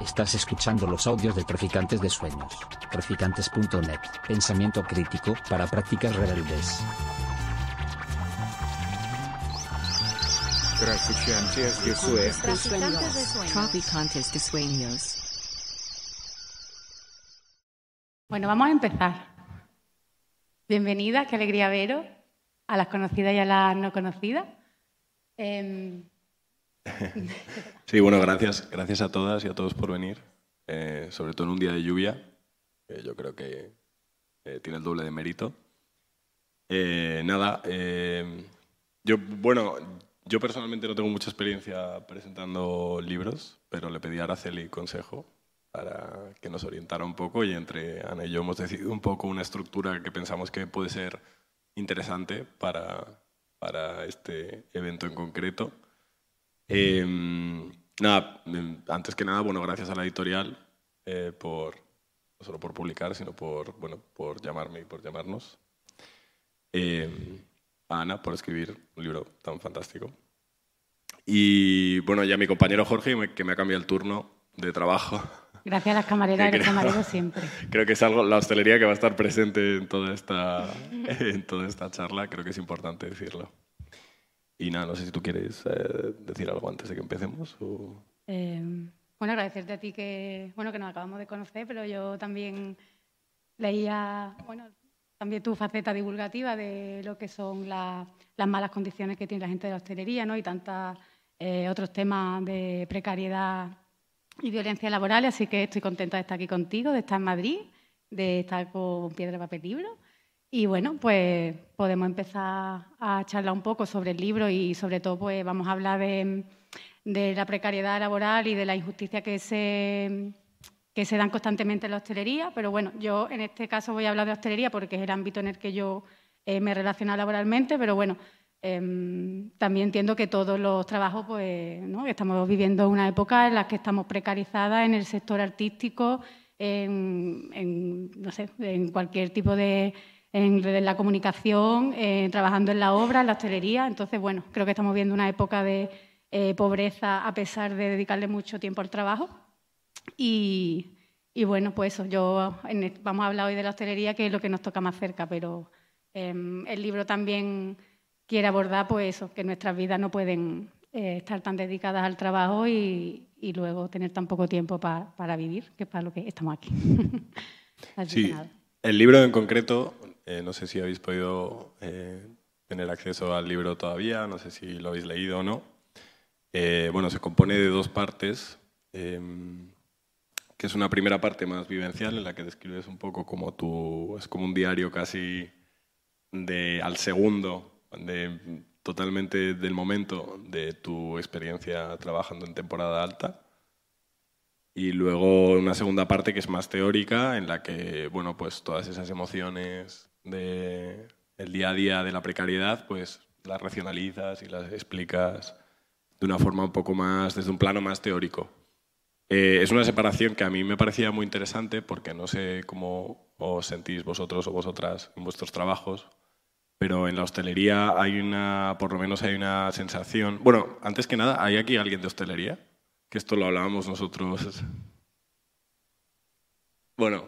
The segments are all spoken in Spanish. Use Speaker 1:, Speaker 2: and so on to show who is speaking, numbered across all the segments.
Speaker 1: Estás escuchando los audios de Traficantes de Sueños. Traficantes.net. Pensamiento crítico para prácticas rebeldes.
Speaker 2: Traficantes de Sueños.
Speaker 3: Traficantes de sueños. Bueno, vamos a empezar. Bienvenida, qué alegría veros, a las conocidas y a las no conocidas. Em,
Speaker 4: Sí, bueno, gracias, gracias a todas y a todos por venir, eh, sobre todo en un día de lluvia, que yo creo que eh, tiene el doble de mérito. Eh, nada, yo, bueno, yo personalmente no tengo mucha experiencia presentando libros, pero le pedí a Araceli consejo para que nos orientara un poco y entre Ana y yo hemos decidido un poco una estructura que pensamos que puede ser interesante para, para este evento en concreto. Eh, nada, mm, antes que nada, bueno, gracias a la editorial eh, por, no solo por publicar, sino por, bueno, por llamarme y por llamarnos. Eh, a Ana por escribir un libro tan fantástico. Y bueno, ya mi compañero Jorge, que me ha cambiado el turno de trabajo.
Speaker 3: gracias a las camareras y los camareros siempre.
Speaker 4: Creo que es algo, la hostelería que va a estar presente en toda esta, en toda esta charla, creo que es importante decirlo. Y nada, no sé si tú quieres eh, decir algo antes de que empecemos. o-
Speaker 3: Em, bueno, agradecerte a ti que, bueno, que nos acabamos de conocer, pero yo también leía, bueno, también tu faceta divulgativa de lo que son la- las malas condiciones que tiene la gente de la hostelería, ¿no? Y tantos otros temas de precariedad y violencia laboral, así que estoy contenta de estar aquí contigo, de estar en Madrid, de estar con Piedra, Papel, Libro. Y bueno, pues podemos empezar a charlar un poco sobre el libro y sobre todo pues vamos a hablar de, de la precariedad laboral y de la injusticia que se, que se dan constantemente en la hostelería. Pero bueno, yo en este caso voy a hablar de hostelería porque es el ámbito en el que yo eh, me relaciono laboralmente, pero bueno, em, también entiendo que todos los trabajos, pues, ¿no? estamos viviendo una época en la que estamos precarizadas en el sector artístico, en, en, no sé, en cualquier tipo de en, la comunicación, eh, trabajando en la obra, en la hostelería. Entonces, bueno, creo que estamos viendo una época de eh, pobreza a pesar de dedicarle mucho tiempo al trabajo. Y, y bueno, pues eso, yo en el- vamos a hablar hoy de la hostelería, que es lo que nos toca más cerca, pero em, el libro también quiere abordar pues eso, que nuestras vidas no pueden eh, estar tan dedicadas al trabajo y, y luego tener tan poco tiempo pa- para vivir, que es para lo que estamos aquí. Así que
Speaker 4: Sí,
Speaker 3: nada.
Speaker 4: el libro en concreto, eh, no sé si habéis podido eh, tener acceso al libro todavía, no sé si lo habéis leído o no. Eh, bueno, se compone de dos partes, em, que es una primera parte más vivencial en la que describes un poco como tu, es como un diario casi de al segundo, de, totalmente del momento de tu experiencia trabajando en temporada alta. Y luego una segunda parte que es más teórica, en la que, bueno, pues todas esas emociones de el día a día de la precariedad, pues las racionalizas y las explicas de una forma un poco más, desde un plano más teórico. Eh, es una separación que a mí me parecía muy interesante porque no sé cómo os sentís vosotros o vosotras en vuestros trabajos, pero en la hostelería hay una, por lo menos hay una sensación. Bueno, antes que nada, ¿hay aquí alguien de hostelería? Que esto lo hablábamos nosotros. Bueno,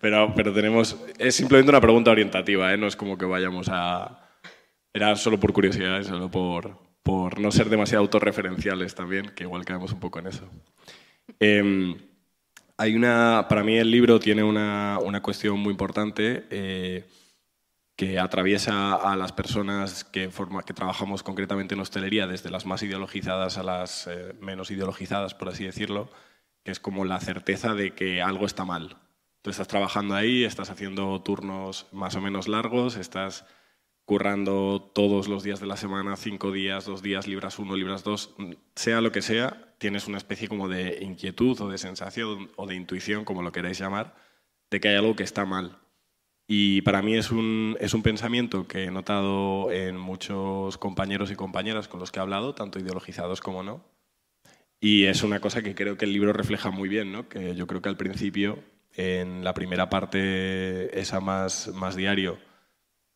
Speaker 4: pero, pero tenemos. Es simplemente una pregunta orientativa, ¿eh? no es como que vayamos a. Era solo por curiosidad, solo por, por no ser demasiado autorreferenciales también, que igual caemos un poco en eso. Em, hay una, para mí el libro tiene una, una cuestión muy importante eh, que atraviesa a las personas que, forma, que trabajamos concretamente en hostelería, desde las más ideologizadas a las eh, menos ideologizadas, por así decirlo, que es como la certeza de que algo está mal. Tú estás trabajando ahí, estás haciendo turnos más o menos largos, estás currando todos los días de la semana, cinco días, dos días, libras uno, libras dos, sea lo que sea, tienes una especie como de inquietud o de sensación o de intuición, como lo queráis llamar, de que hay algo que está mal. Y para mí es un, es un pensamiento que he notado en muchos compañeros y compañeras con los que he hablado, tanto ideologizados como no. Y es una cosa que creo que el libro refleja muy bien, ¿no? que yo creo que al principio, en la primera parte, esa más, más diario,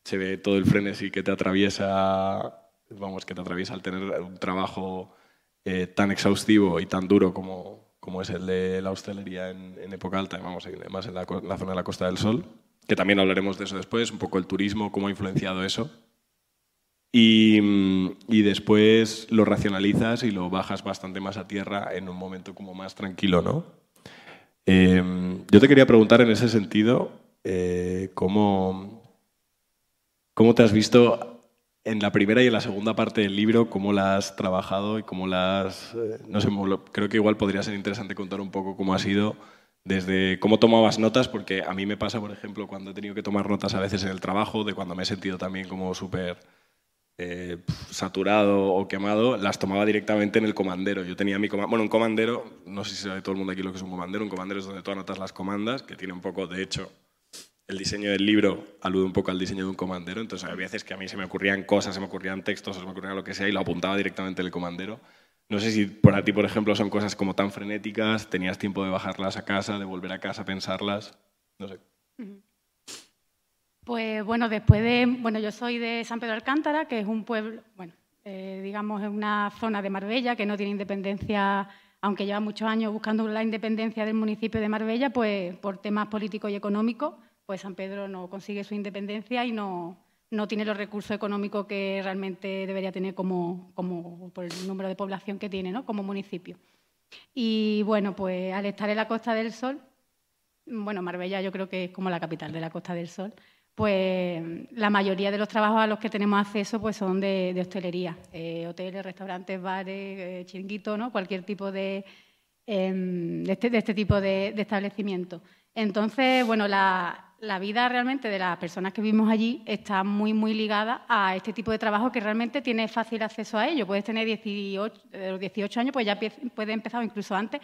Speaker 4: se ve todo el frenesí que te atraviesa, vamos, que te atraviesa al tener un trabajo eh, tan exhaustivo y tan duro como, como es el de la hostelería en, en época alta, vamos, además en la, en la zona de la Costa del Sol, que también hablaremos de eso después, un poco el turismo, cómo ha influenciado eso. Y, y después lo racionalizas y lo bajas bastante más a tierra en un momento como más tranquilo, ¿no? Eh, yo te quería preguntar en ese sentido, eh, ¿cómo, ¿cómo te has visto en la primera y en la segunda parte del libro? ¿Cómo la has trabajado y cómo la has... eh, no sé, creo que igual podría ser interesante contar un poco cómo ha sido desde cómo tomabas notas, porque a mí me pasa, por ejemplo, cuando he tenido que tomar notas a veces en el trabajo, de cuando me he sentido también como súper eh, saturado o quemado, las tomaba directamente en el comandero. Yo tenía mi comandero, bueno, un comandero, no sé si sabe todo el mundo aquí lo que es un comandero, un comandero es donde tú anotas las comandas, que tiene un poco, de hecho, el diseño del libro alude un poco al diseño de un comandero, entonces había veces que a mí se me ocurrían cosas, se me ocurrían textos, se me ocurría lo que sea y lo apuntaba directamente en el comandero. No sé si para ti, por ejemplo, son cosas como tan frenéticas, tenías tiempo de bajarlas a casa, de volver a casa a pensarlas, no sé.
Speaker 3: Pues bueno, después de, bueno, yo soy de San Pedro Alcántara, que es un pueblo, bueno, eh, digamos, es una zona de Marbella que no tiene independencia, aunque lleva muchos años buscando la independencia del municipio de Marbella, pues por temas políticos y económicos, pues San Pedro no consigue su independencia y no, no tiene los recursos económicos que realmente debería tener como, como por el número de población que tiene, ¿no? Como municipio. Y bueno, pues al estar en la Costa del Sol, bueno, Marbella yo creo que es como la capital de la Costa del Sol, pues la mayoría de los trabajos a los que tenemos acceso pues son de, hostelería, eh, hoteles, restaurantes, bares, eh, chiringuitos, ¿no? cualquier tipo de, em, este, este tipo de, establecimiento. Entonces, bueno, la, vida realmente de las personas que vivimos allí está muy, muy ligada a este tipo de trabajo que realmente tiene fácil acceso a ello. Puedes tener 18, de los 18 años, pues ya puedes empezar, incluso antes,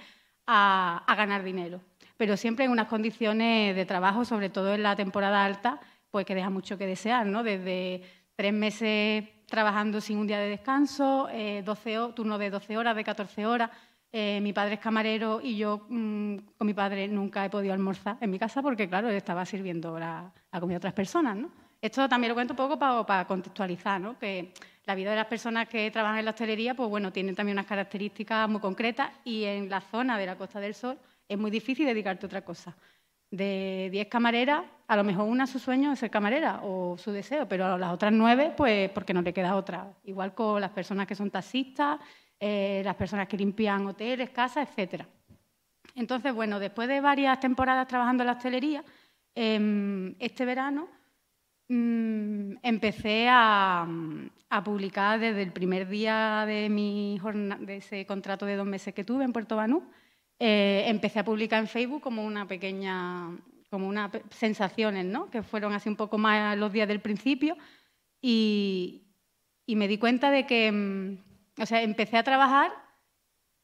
Speaker 3: a ganar dinero. Pero siempre en unas condiciones de trabajo, sobre todo en la temporada alta, pues que deja mucho que desear, ¿no? Desde tres meses trabajando sin un día de descanso, eh, 12 ho- turnos de 12 horas, de 14 horas. Eh, mi padre es camarero y yo mm, con mi padre nunca he podido almorzar en mi casa porque, claro, estaba sirviendo la, comida a otras personas, ¿no? Esto también lo cuento un poco para, contextualizar, ¿no? Que la vida de las personas que trabajan en la hostelería, pues bueno, tienen también unas características muy concretas y en la zona de la Costa del Sol es muy difícil dedicarte a otra cosa. De 10 camareras, a lo mejor una su sueño es ser camarera o su deseo, pero a las otras nueve, pues porque no le queda otra. Igual con las personas que son taxistas, eh, las personas que limpian hoteles, casas, etcétera. Entonces, bueno, después de varias temporadas trabajando en la hostelería, em, este verano mm, empecé a, a publicar desde el primer día de, mi jorna- de ese contrato de dos meses que tuve en Puerto Banú. Eh, empecé a publicar en Facebook como una pequeña, como unas sensaciones, ¿no? Que fueron así un poco más los días del principio y, y me di cuenta de que, mm, o sea, empecé a trabajar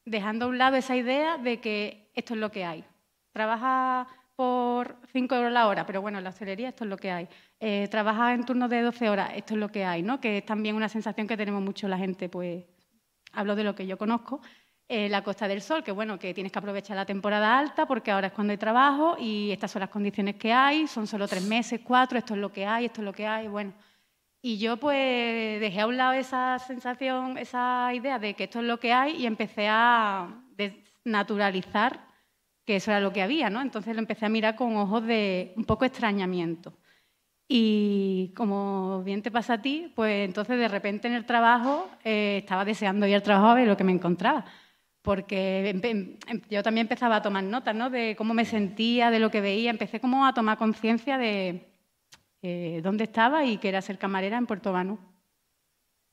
Speaker 3: dejando a un lado esa idea de que esto es lo que hay. Trabaja por 5 euros la hora, pero bueno, en la hostelería esto es lo que hay. Eh, trabaja en turnos de 12 horas, esto es lo que hay, ¿no? Que es también una sensación que tenemos mucho la gente, pues hablo de lo que yo conozco, eh, la Costa del Sol, que bueno, que tienes que aprovechar la temporada alta porque ahora es cuando hay trabajo y estas son las condiciones que hay, son solo tres meses, cuatro, esto es lo que hay, esto es lo que hay, bueno. Y yo pues dejé a un lado esa sensación, esa idea de que esto es lo que hay y empecé a desnaturalizar que eso era lo que había, ¿no? Entonces lo empecé a mirar con ojos de un poco extrañamiento. Y como bien te pasa a ti, pues entonces de repente en el trabajo eh, estaba deseando ir al trabajo a ver lo que me encontraba. Porque em- yo también empezaba a tomar notas, ¿no? De cómo me sentía, de lo que veía. Empecé como a tomar conciencia de eh, dónde estaba y que era ser camarera en Puerto Banú.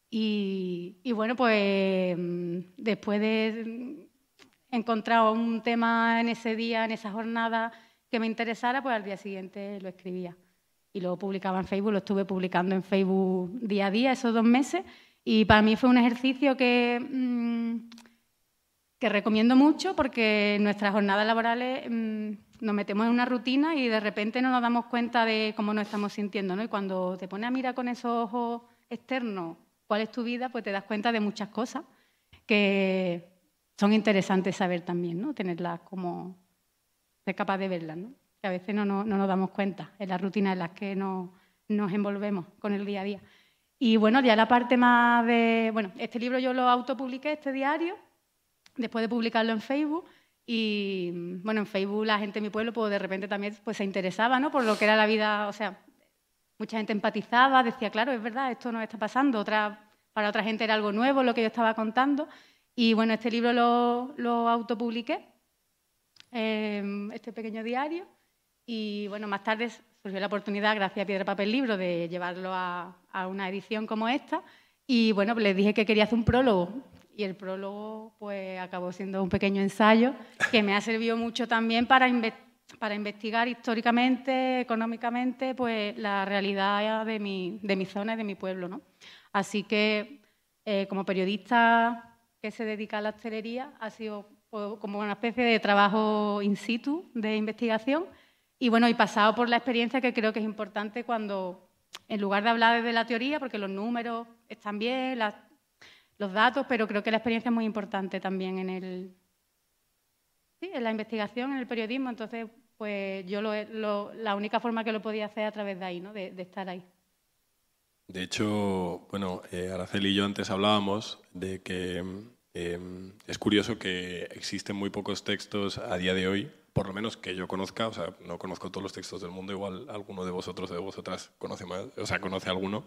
Speaker 3: Y, bueno, pues mm, después de encontrar un tema en ese día, en esa jornada que me interesara, pues al día siguiente lo escribía. Y luego publicaba en Facebook, lo estuve publicando en Facebook día a día esos dos meses. Y para mí fue un ejercicio que, mm, que recomiendo mucho porque en nuestras jornadas laborales mm, nos metemos en una rutina y de repente no nos damos cuenta de cómo nos estamos sintiendo. ¿no? Y cuando te pones a mirar con esos ojos externos cuál es tu vida, pues te das cuenta de muchas cosas que son interesantes saber también, ¿no? tenerlas como ser capaz de verlas, ¿no? que a veces no, no- no nos damos cuenta en las rutinas en las que nos, nos envolvemos con el día a día. Y bueno, ya la parte más de... Bueno, este libro yo lo autopubliqué, este diario, después de publicarlo en Facebook. Y bueno, en Facebook la gente de mi pueblo pues de repente también pues, se interesaba ¿no? por lo que era la vida, o sea, mucha gente empatizaba, decía, claro, es verdad, esto nos está pasando, otra, para otra gente era algo nuevo lo que yo estaba contando. Y bueno, este libro lo, lo autopubliqué, eh, este pequeño diario, y bueno, más tarde surgió la oportunidad, gracias a Piedra Papel Libro, de llevarlo a, a una edición como esta. Y bueno, les dije que quería hacer un prólogo. Y el prólogo pues acabó siendo un pequeño ensayo que me ha servido mucho también para, para investigar históricamente, económicamente, pues la realidad de mi, de mi zona y de mi pueblo. ¿no? Así que eh, como periodista que se dedica a la hostelería, ha sido pues, como una especie de trabajo in situ de investigación y bueno, y pasado por la experiencia que creo que es importante cuando, en lugar de hablar desde la teoría, porque los números están bien, los datos, pero creo que la experiencia es muy importante también en el sí, en la investigación, en el periodismo. Entonces, pues yo lo, la única forma que lo podía hacer a través de ahí, ¿no? de, estar ahí.
Speaker 4: De hecho, bueno, eh, Araceli y yo antes hablábamos de que eh, es curioso que existen muy pocos textos a día de hoy por lo menos que yo conozca, o sea, no conozco todos los textos del mundo, igual alguno de vosotros o de vosotras conoce más, o sea, conoce alguno,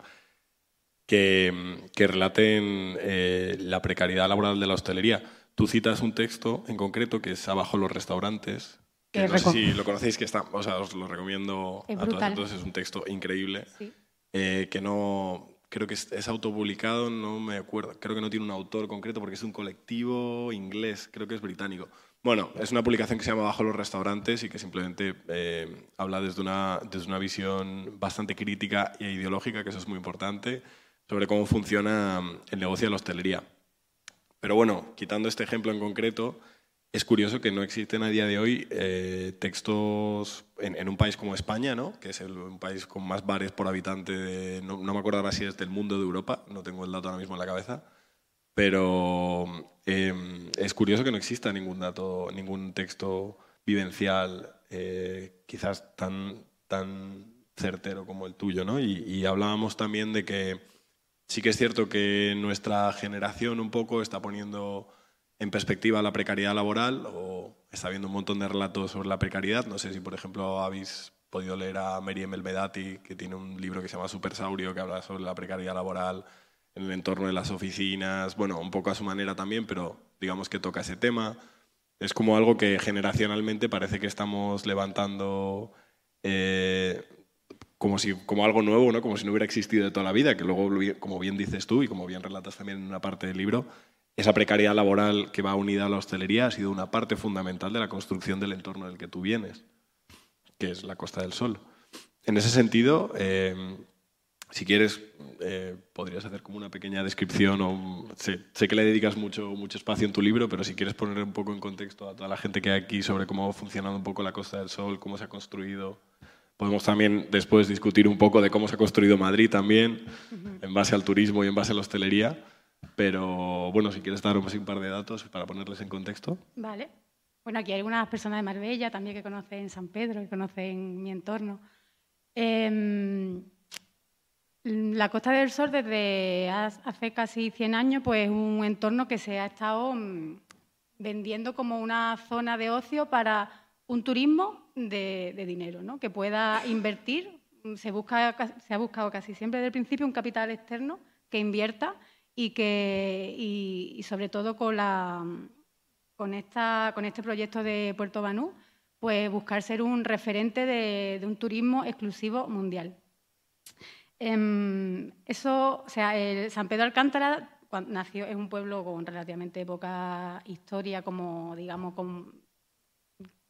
Speaker 4: que, que relaten eh, la precariedad laboral de la hostelería. Tú citas un texto en concreto que es Abajo los restaurantes, que no sé si lo conocéis, que está, o sea, os lo recomiendo a todos. Entonces es un texto increíble, eh, que no, creo que es, es, autopublicado, no me acuerdo, creo que no tiene un autor concreto porque es un colectivo inglés, creo que es británico. Bueno, es una publicación que se llama Bajo los restaurantes y que simplemente eh, habla desde una, desde una visión bastante crítica e ideológica, que eso es muy importante, sobre cómo funciona el negocio de la hostelería. Pero bueno, quitando este ejemplo en concreto, es curioso que no existen a día de hoy eh, textos en, un país como España, ¿no? que es el, un país con más bares por habitante, no, no, me acuerdo ahora si es del mundo de Europa, no tengo el dato ahora mismo en la cabeza, pero em, es curioso que no exista ningún dato, ningún texto vivencial eh, quizás tan, tan certero como el tuyo, ¿no? Y, hablábamos también de que sí que es cierto que nuestra generación un poco está poniendo en perspectiva la precariedad laboral o está viendo un montón de relatos sobre la precariedad. No sé si, por ejemplo, habéis podido leer a Meriem Elvedati, que tiene un libro que se llama Supersaurio, que habla sobre la precariedad laboral en el entorno de las oficinas, bueno, un poco a su manera también, pero digamos que toca ese tema. Es como algo que generacionalmente parece que estamos levantando eh, como, si, como algo nuevo, ¿no? como si no hubiera existido de toda la vida, que luego, como bien dices tú y como bien relatas también en una parte del libro, esa precariedad laboral que va unida a la hostelería ha sido una parte fundamental de la construcción del entorno del que tú vienes, que es la Costa del Sol. En ese sentido, eh, si quieres, eh, podrías hacer como una pequeña descripción. O, sé, que le dedicas mucho, mucho espacio en tu libro, pero si quieres poner un poco en contexto a toda la gente que hay aquí sobre cómo ha funcionado un poco la Costa del Sol, cómo se ha construido. Podemos también después discutir un poco de cómo se ha construido Madrid también, en base al turismo y en base a la hostelería. Pero bueno, si quieres dar un par de datos para ponerles en contexto.
Speaker 3: Vale. Bueno, aquí hay algunas personas de Marbella también que conocen San Pedro y conocen mi entorno. Eh, la Costa del Sol desde hace casi 100 años pues un entorno que se ha estado mm, vendiendo como una zona de ocio para un turismo de, dinero, ¿no? que pueda invertir. Se, busca, se ha buscado casi siempre desde el principio un capital externo que invierta y que y, sobre todo con, la, con, esta, con este proyecto de Puerto Banú, pues buscar ser un referente de, un turismo exclusivo mundial. Em, eso, o sea, San Pedro Alcántara nació en un pueblo con relativamente poca historia como, digamos,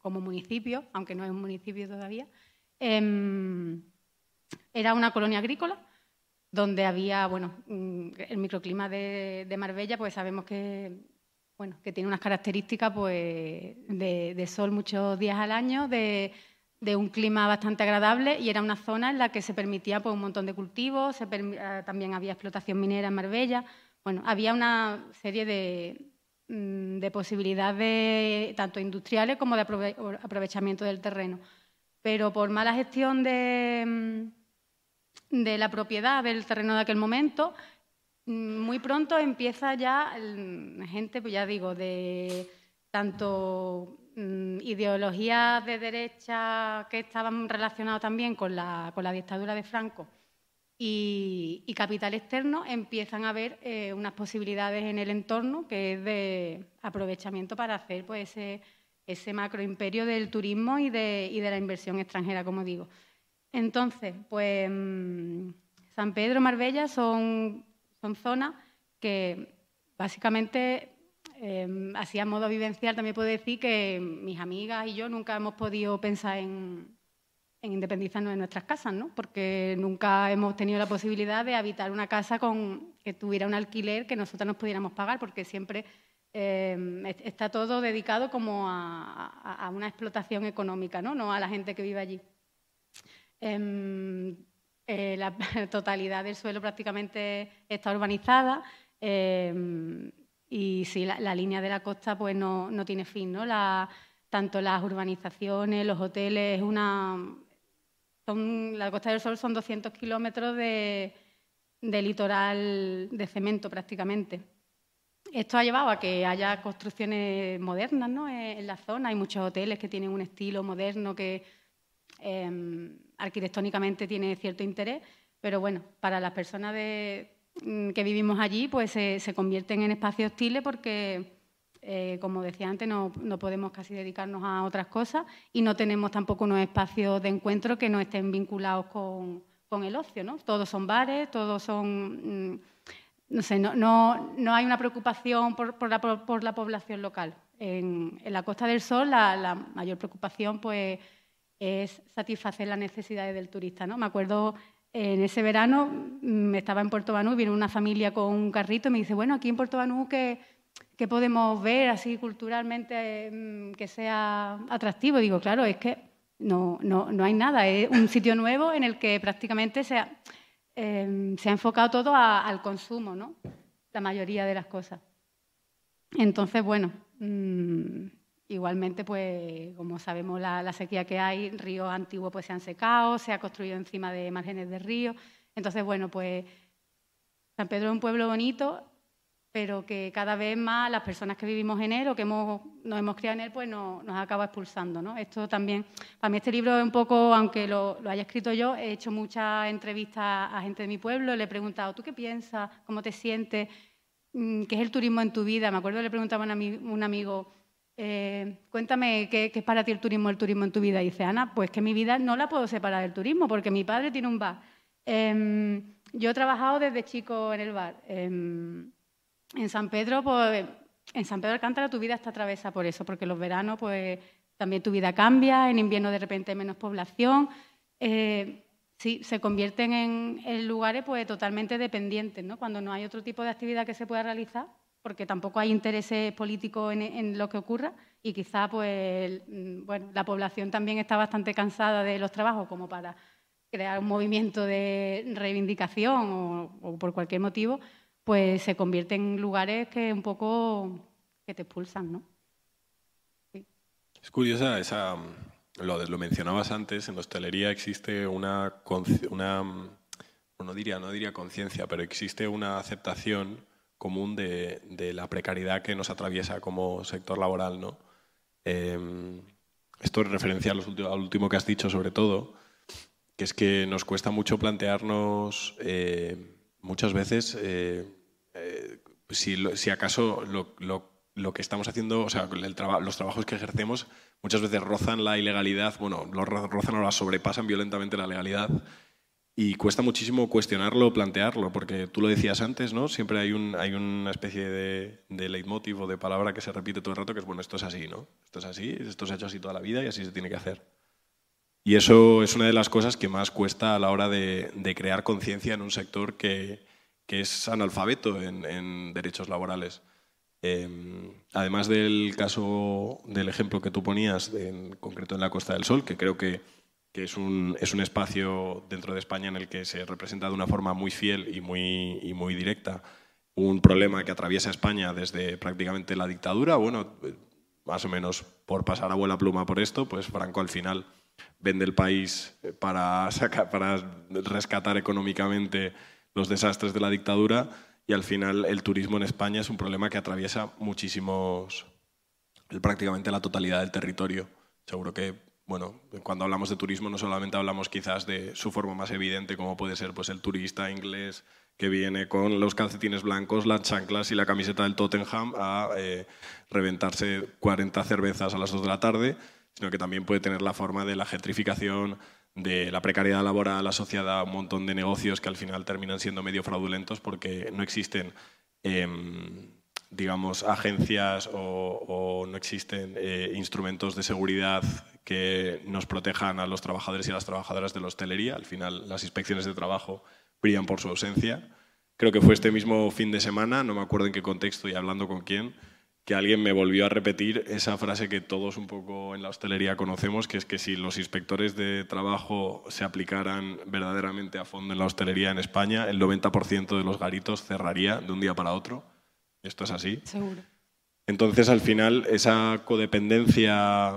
Speaker 3: como, municipio, aunque no es un municipio todavía. Em, era una colonia agrícola donde había, bueno, mm, el microclima de, Marbella, pues sabemos que, bueno, que tiene unas características pues, de, sol muchos días al año, de un clima bastante agradable y era una zona en la que se permitía pues, un montón de cultivos, eh, también había explotación minera en Marbella. Bueno, había una serie de, de posibilidades tanto industriales como de aprovechamiento del terreno. Pero por mala gestión de, mm, la propiedad del terreno de aquel momento, mm, muy pronto empieza ya gente, pues ya digo, de tanto mm, ideologías de derecha que estaban relacionadas también con la, con la dictadura de Franco y, capital externo, empiezan a haber eh, unas posibilidades en el entorno que es de aprovechamiento para hacer pues, ese, ese macroimperio del turismo y de, y de la inversión extranjera, como digo. Entonces, pues mm, San Pedro, Marbella son, son zonas que básicamente, eh, así a modo vivencial, también puedo decir que mis amigas y yo nunca hemos podido pensar en, en independizarnos de nuestras casas, ¿no? Porque nunca hemos tenido la posibilidad de habitar una casa con que tuviera un alquiler que nosotros nos pudiéramos pagar, porque siempre eh, está todo dedicado como a, una explotación económica, ¿no? No a la gente que vive allí. Em, eh, la totalidad del suelo prácticamente está urbanizada em, y sí, la, línea de la costa pues no, no tiene fin, ¿no? Tanto las urbanizaciones, los hoteles, una, la Costa del Sol son 200 kilómetros de, litoral de cemento prácticamente. Esto ha llevado a que haya construcciones modernas ¿no? en la zona. Hay muchos hoteles que tienen un estilo moderno que em, arquitectónicamente tiene cierto interés, pero bueno, para las personas mm, que vivimos allí, pues se convierten en espacios hostiles porque eh, como decía antes, no, podemos casi dedicarnos a otras cosas y no tenemos tampoco unos espacios de encuentro que no estén vinculados con, el ocio. ¿no? Todos son bares, todos son... Mm, no sé, no, no, hay una preocupación por, la, población local. En, la Costa del Sol la, mayor preocupación pues, es satisfacer las necesidades del turista. ¿no? Me acuerdo en ese verano, mm, estaba en Puerto Banú, vino una familia con un carrito y me dice, bueno, aquí en Puerto Banú que que podemos ver así culturalmente mm, que sea atractivo. Digo, claro, es que no, no, no, hay nada, es un sitio nuevo en el que prácticamente se ha, em, se ha enfocado todo al consumo, ¿no? La mayoría de las cosas. Entonces, bueno, mm, igualmente, pues, como sabemos la, la, sequía que hay, ríos antiguos pues se han secado, se ha construido encima de márgenes de ríos. Entonces, bueno, pues San Pedro es un pueblo bonito, pero que cada vez más las personas que vivimos en él o que hemos, nos hemos criado en él, pues nos, acaba expulsando. ¿no? Esto también, para mí este libro es un poco, aunque lo, haya escrito yo, he hecho muchas entrevistas a gente de mi pueblo, le he preguntado, ¿tú qué piensas? ¿Cómo te sientes? Mm, ¿Qué es el turismo en tu vida? Me acuerdo le preguntaba a un amigo, eh, cuéntame ¿qué, es para ti el turismo, el turismo en tu vida. Y dice, Ana, pues que mi vida no la puedo separar del turismo, porque mi padre tiene un bar. Em, yo he trabajado desde chico en el bar. Em, en San Pedro, pues, en San Pedro Alcántara tu vida está atravesada por eso, porque los veranos, pues, también tu vida cambia, en invierno de repente hay menos población. Eh, sí, se convierten en, lugares pues totalmente dependientes, ¿no? Cuando no hay otro tipo de actividad que se pueda realizar, porque tampoco hay intereses políticos en, lo que ocurra y quizá pues mm, bueno, la población también está bastante cansada de los trabajos como para crear un movimiento de reivindicación o por cualquier motivo, pues se convierte en lugares que un poco que te expulsan, ¿no?
Speaker 4: Es curiosa esa, lo, lo mencionabas antes, en hostelería existe una, una no diría, no diría conciencia, pero existe una aceptación común de, de, la precariedad que nos atraviesa como sector laboral, ¿no? Eh, esto es referencia al último que has dicho, sobre todo, que es que nos cuesta mucho plantearnos eh, muchas veces eh, eh, si, si, acaso lo, lo, lo, que estamos haciendo, o sea, el los trabajos que ejercemos muchas veces rozan la ilegalidad, bueno, lo rozan o la sobrepasan violentamente la legalidad y cuesta muchísimo cuestionarlo, plantearlo, porque tú lo decías antes, ¿no? Siempre hay, un, hay una especie de, de leitmotiv o de palabra que se repite todo el rato, que es, bueno, esto es así, ¿no? Esto es así, esto se ha hecho así toda la vida y así se tiene que hacer. Y eso es una de las cosas que más cuesta a la hora de, crear conciencia en un sector que, que es analfabeto en, derechos laborales. Em, además del caso del ejemplo que tú ponías, en concreto en la Costa del Sol, que creo que, es, un, es, un, espacio dentro de España en el que se representa de una forma muy fiel y muy, y muy directa un problema que atraviesa España desde prácticamente la dictadura. Bueno, más o menos por pasar a buena pluma por esto, pues Franco al final vende el país para, sacar, para rescatar económicamente los desastres de la dictadura y al final el turismo en España es un problema que atraviesa muchísimos, prácticamente la totalidad del territorio. Seguro que bueno, cuando hablamos de turismo no solamente hablamos quizás de su forma más evidente, como puede ser pues, el turista inglés que viene con los calcetines blancos, las chanclas y la camiseta del Tottenham a eh, reventarse 40 cervezas a las 2 de la tarde, sino que también puede tener la forma de la gentrificación, de la precariedad laboral asociada a un montón de negocios que al final terminan siendo medio fraudulentos porque no existen... Em, digamos, agencias o, no existen eh, instrumentos de seguridad que nos protejan a los trabajadores y a las trabajadoras de la hostelería. Al final, las inspecciones de trabajo brillan por su ausencia. Creo que fue este mismo fin de semana, no me acuerdo en qué contexto y hablando con quién, que alguien me volvió a repetir esa frase que todos un poco en la hostelería conocemos, que es que si los inspectores de trabajo se aplicaran verdaderamente a fondo en la hostelería en España, el 90% de los garitos cerraría de un día para otro. Esto es así.
Speaker 3: Seguro.
Speaker 4: Entonces, al final, esa codependencia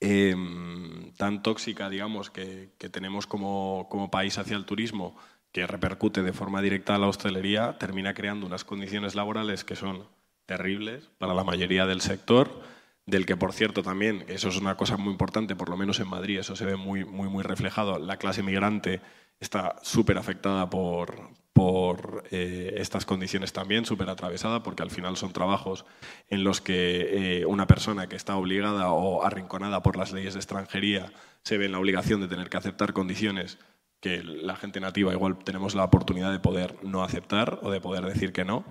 Speaker 4: em, tan tóxica, digamos, que, tenemos como, como, país hacia el turismo, que repercute de forma directa a la hostelería, termina creando unas condiciones laborales que son terribles para la mayoría del sector, del que, por cierto, también, eso es una cosa muy importante, por lo menos en Madrid, eso se ve muy, muy, muy reflejado, la clase migrante está súper afectada por, por eh, estas condiciones también, súper atravesada, porque al final son trabajos en los que eh, una persona que está obligada o arrinconada por las leyes de extranjería se ve en la obligación de tener que aceptar condiciones que la gente nativa igual tenemos la oportunidad de poder no aceptar o de poder decir que no.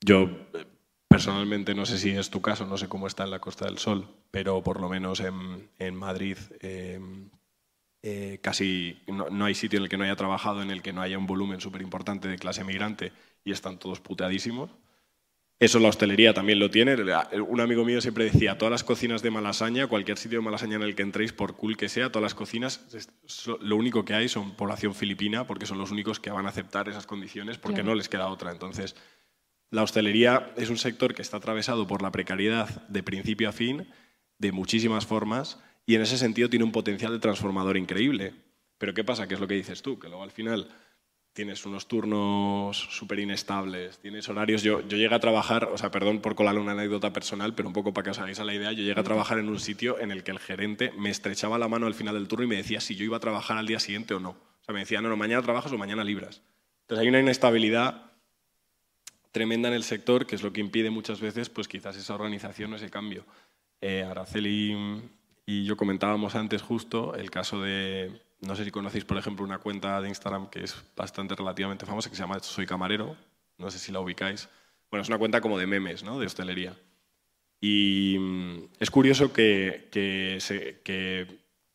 Speaker 4: Yo eh, personalmente no sé si es tu caso, no sé cómo está en la Costa del Sol, pero por lo menos en, en Madrid eh, casi no, hay sitio en el que no haya trabajado en el que no haya un volumen súper importante de clase migrante y están todos puteadísimos. Eso la hostelería también lo tiene. Un amigo mío siempre decía, todas las cocinas de Malasaña, cualquier sitio de Malasaña en el que entréis, por cool que sea, todas las cocinas, lo único que hay son población filipina, porque son los únicos que van a aceptar esas condiciones, porque no les queda otra. Entonces, la hostelería es un sector que está atravesado por la precariedad de principio a fin, de muchísimas formas, y en ese sentido tiene un potencial de transformador increíble. Pero ¿qué pasa? ¿Qué es lo que dices tú? Que luego al final tienes unos turnos súper inestables, tienes horarios. Yo, yo llegué a trabajar, o sea, perdón por colarle una anécdota personal, pero un poco para que os hagáis a la idea, yo llegué a trabajar en un sitio en el que el gerente me estrechaba la mano al final del turno y me decía si yo iba a trabajar al día siguiente o no. O sea, me decía, no, mañana trabajas o mañana libras. Entonces hay una inestabilidad tremenda en el sector, que es lo que impide muchas veces, pues quizás esa organización o ese cambio. Eh, Araceli y yo comentábamos antes justo el caso de, no sé si conocéis por ejemplo una cuenta de Instagram que es bastante relativamente famosa que se llama Soy Camarero, no sé si la ubicáis. Bueno, es una cuenta como de memes, ¿no? De hostelería. Y mm, es curioso que, que, se, que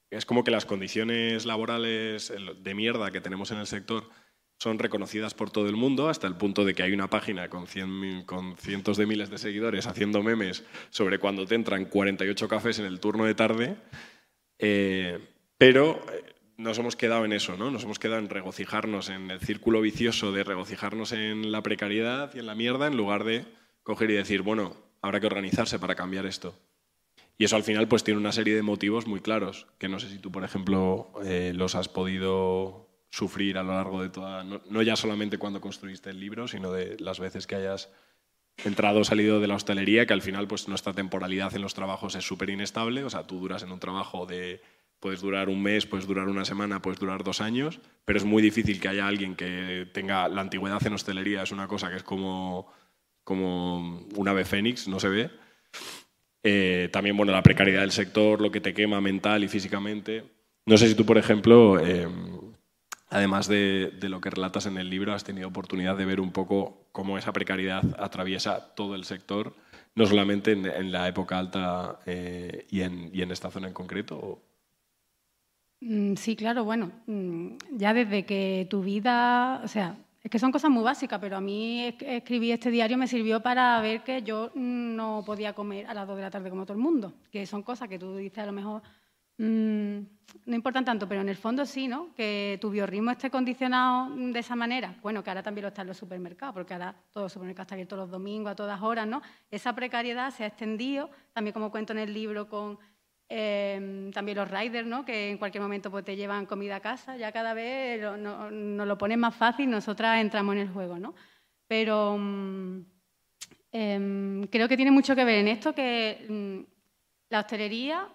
Speaker 4: es como que las condiciones laborales de mierda que tenemos en el sector son reconocidas por todo el mundo hasta el punto de que hay una página con, cientos de miles de seguidores haciendo memes sobre cuando te entran 48 cafés en el turno de tarde, eh, pero eh, nos hemos quedado en eso, ¿no? Nos hemos quedado en regocijarnos en el círculo vicioso de regocijarnos en la precariedad y en la mierda en lugar de coger y decir, bueno, habrá que organizarse para cambiar esto. Y eso al final pues tiene una serie de motivos muy claros, que no sé si tú, por ejemplo, eh, los has podido sufrir a lo largo de toda, no, ya solamente cuando construiste el libro, sino de las veces que hayas entrado o salido de la hostelería, que al final pues nuestra temporalidad en los trabajos es súper inestable, o sea, tú duras en un trabajo de, puedes durar un mes, puedes durar una semana, puedes durar dos años, pero es muy difícil que haya alguien que tenga, la antigüedad en hostelería es una cosa que es como, como un ave fénix, no se ve. Eh, también, bueno, la precariedad del sector, lo que te quema mental y físicamente. No sé si tú, por ejemplo, eh, además de, lo que relatas en el libro, has tenido oportunidad de ver un poco cómo esa precariedad atraviesa todo el sector, no solamente en, la época alta eh, y, en, esta zona en concreto.
Speaker 3: Mm, sí, claro, bueno, mm, ya desde que tu vida, o sea, es que son cosas muy básicas, pero a mí escribir este diario me sirvió para ver que yo no podía comer a las dos de la tarde como todo el mundo, que son cosas que tú dices a lo mejor Mm, no importan tanto, pero en el fondo sí, ¿no? Que tu biorritmo esté condicionado de esa manera. Bueno, que ahora también lo está en los supermercados, porque ahora todos los supermercados están abiertos los domingos a todas horas, ¿no? Esa precariedad se ha extendido, también como cuento en el libro con eh, también los riders, ¿no? Que en cualquier momento pues, te llevan comida a casa, ya cada vez nos lo ponen más fácil, nosotras entramos en el juego, ¿no? Pero mm, em, creo que tiene mucho que ver en esto, que mm, la hostelería,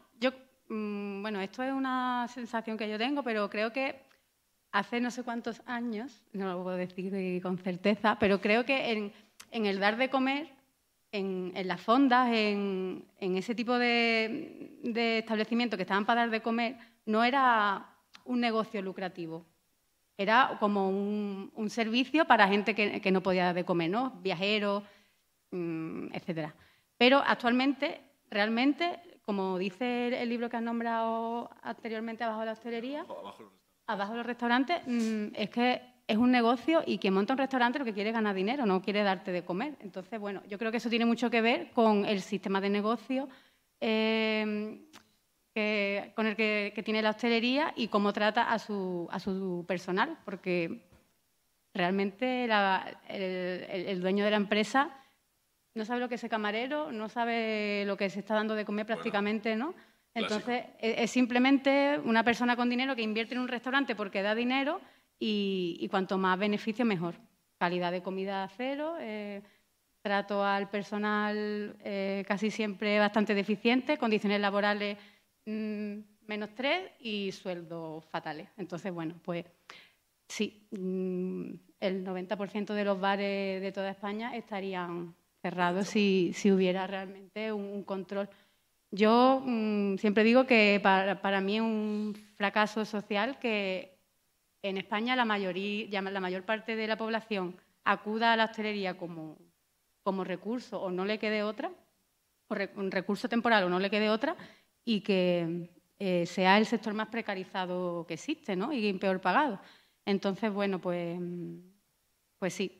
Speaker 3: mm, bueno, esto es una sensación que yo tengo, pero creo que hace no sé cuántos años, no lo puedo decir con certeza, pero creo que en, el dar de comer en, las fondas, en, ese tipo de, de establecimientos que estaban para dar de comer, no era un negocio lucrativo. Era como un, servicio para gente que, no podía dar de comer, ¿no? Viajeros, mm, etcétera. Pero actualmente, realmente, como dice el libro que has nombrado anteriormente, Abajo de la hostelería, abajo de los restaurantes, mm, es que es un negocio y quien monta un restaurante lo que quiere es ganar dinero, no quiere darte de comer. Entonces, bueno, yo creo que eso tiene mucho que ver con el sistema de negocio eh, con el que, tiene la hostelería y cómo trata a su, a su personal, porque realmente el, dueño de la empresa no sabe lo que es el camarero, no sabe lo que se está dando de comer prácticamente, ¿no? Entonces, es, simplemente una persona con dinero que invierte en un restaurante porque da dinero y, cuanto más beneficio, mejor. Calidad de comida cero, eh, trato al personal eh, casi siempre bastante deficiente, condiciones laborales mm, menos tres y sueldos fatales. Entonces, bueno, pues sí, mm, el 90% de los bares de toda España estarían cerrados si, hubiera realmente un, control. Yo mm, siempre digo que para, para mí es un fracaso social que en España la, mayoría, la mayor parte de la población acuda a la hostelería como, como recurso o no le quede otra, o un recurso temporal o no le quede otra, y que eh, sea el sector más precarizado que existe ¿no? y peor pagado. Entonces, bueno, pues, pues sí, mm,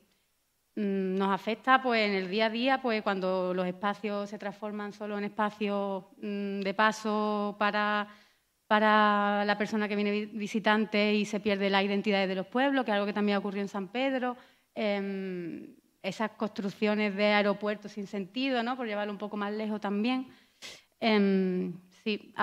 Speaker 3: nos afecta pues, en el día a día pues, cuando los espacios se transforman solo en espacios mm, de paso para para la persona que viene visitante y se pierde la identidad de los pueblos, que es algo que también ocurrió en San Pedro. Em, esas construcciones de aeropuertos sin sentido, ¿no? por llevarlo un poco más lejos también. Em, sí,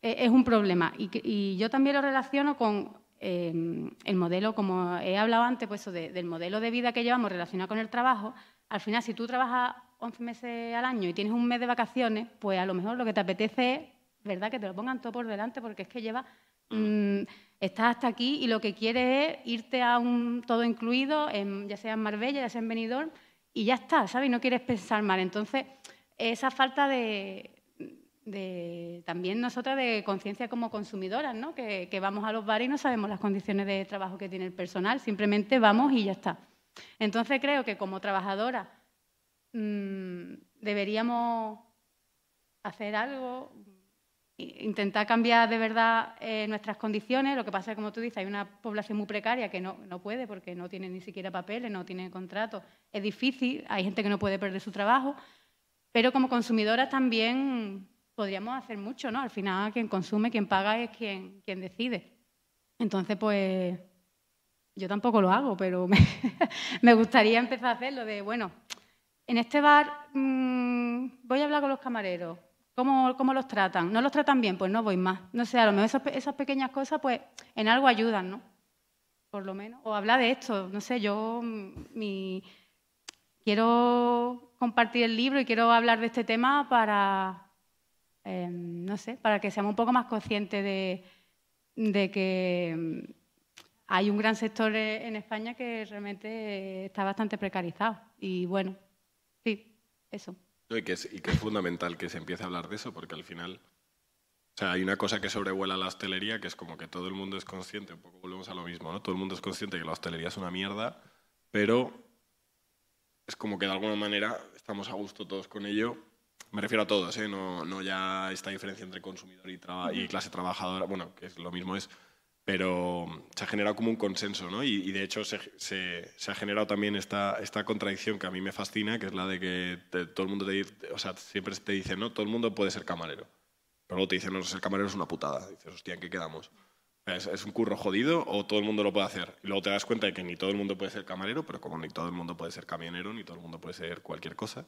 Speaker 3: e, es un problema. Y, yo también lo relaciono con em, el modelo, como he hablado antes, pues del modelo de vida que llevamos relacionado con el trabajo. Al final, si tú trabajas 11 meses al año y tienes un mes de vacaciones, pues a lo mejor lo que te apetece es ¿verdad? Que te lo pongan todo por delante porque es que lleva, mm, estás hasta aquí y lo que quieres es irte a un todo incluido, ya sea en Marbella, ya sea en Benidorm, y ya está, ¿sabes? Y no quieres pensar mal. Entonces, esa falta de, también nosotras de conciencia como consumidoras, ¿no? Que, vamos a los bares y no sabemos las condiciones de trabajo que tiene el personal, simplemente vamos y ya está. Entonces creo que como trabajadoras mm, deberíamos hacer algo, intentar cambiar de verdad eh, nuestras condiciones. Lo que pasa es como tú dices, hay una población muy precaria que no, no puede porque no tiene ni siquiera papeles, no tiene contrato. Es difícil, hay gente que no puede perder su trabajo, pero como consumidoras también podríamos hacer mucho, ¿no? Al final quien consume, quien paga es quien, quien decide. Entonces, pues yo tampoco lo hago, pero me, gustaría empezar a hacerlo de, bueno, en este bar mm, voy a hablar con los camareros, ¿Cómo, los tratan? ¿No los tratan bien? Pues no voy más. No sé, a lo mejor esas, pequeñas cosas pues en algo ayudan, ¿no? Por lo menos. O hablar de esto. No sé, yo mi, quiero compartir el libro y quiero hablar de este tema para, em, no sé, para que seamos un poco más conscientes de, de que em, hay un gran sector en España que realmente está bastante precarizado. Y bueno, sí, eso.
Speaker 4: Y que, es, fundamental que se empiece a hablar de eso, porque al final o sea, hay una cosa que sobrevuela la hostelería, que es como que todo el mundo es consciente, un poco volvemos a lo mismo, ¿no? Todo el mundo es consciente que la hostelería es una mierda, pero es como que de alguna manera estamos a gusto todos con ello. Me refiero a todos, ¿eh? No, no ya esta diferencia entre consumidor y, y clase trabajadora, bueno, que es lo mismo es pero se ha generado como un consenso, ¿no? Y, de hecho se, se, ha generado también esta, esta contradicción que a mí me fascina, que es la de que todo el mundo te dice, o sea, siempre te dice, no, todo el mundo puede ser camarero. Pero luego te dicen, no, ser camarero es una putada. dices, hostia, ¿en qué quedamos? ¿Es, ¿Es, un curro jodido o todo el mundo lo puede hacer? Y luego te das cuenta de que ni todo el mundo puede ser camarero, pero como ni todo el mundo puede ser camionero, ni todo el mundo puede ser cualquier cosa.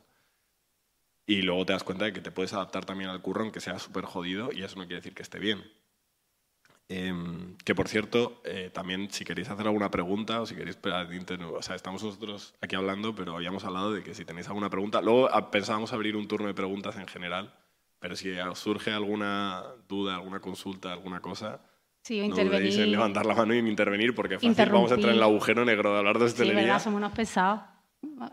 Speaker 4: Y luego te das cuenta de que te puedes adaptar también al curro, aunque sea súper jodido, y eso no quiere decir que esté bien. Em, que por cierto, eh, también si queréis hacer alguna pregunta o si queréis, o sea, estamos nosotros aquí hablando, pero habíamos hablado de que si tenéis alguna pregunta, luego ah, pensábamos abrir un turno de preguntas en general, pero si os surge alguna duda, alguna consulta, alguna cosa,
Speaker 3: Sí,
Speaker 4: no
Speaker 3: intervenir.
Speaker 4: dudéis en levantar la mano y en intervenir, porque fácil vamos a entrar en el agujero negro de hablar de
Speaker 3: Sí,
Speaker 4: hostelería.
Speaker 3: verdad, somos unos pesados.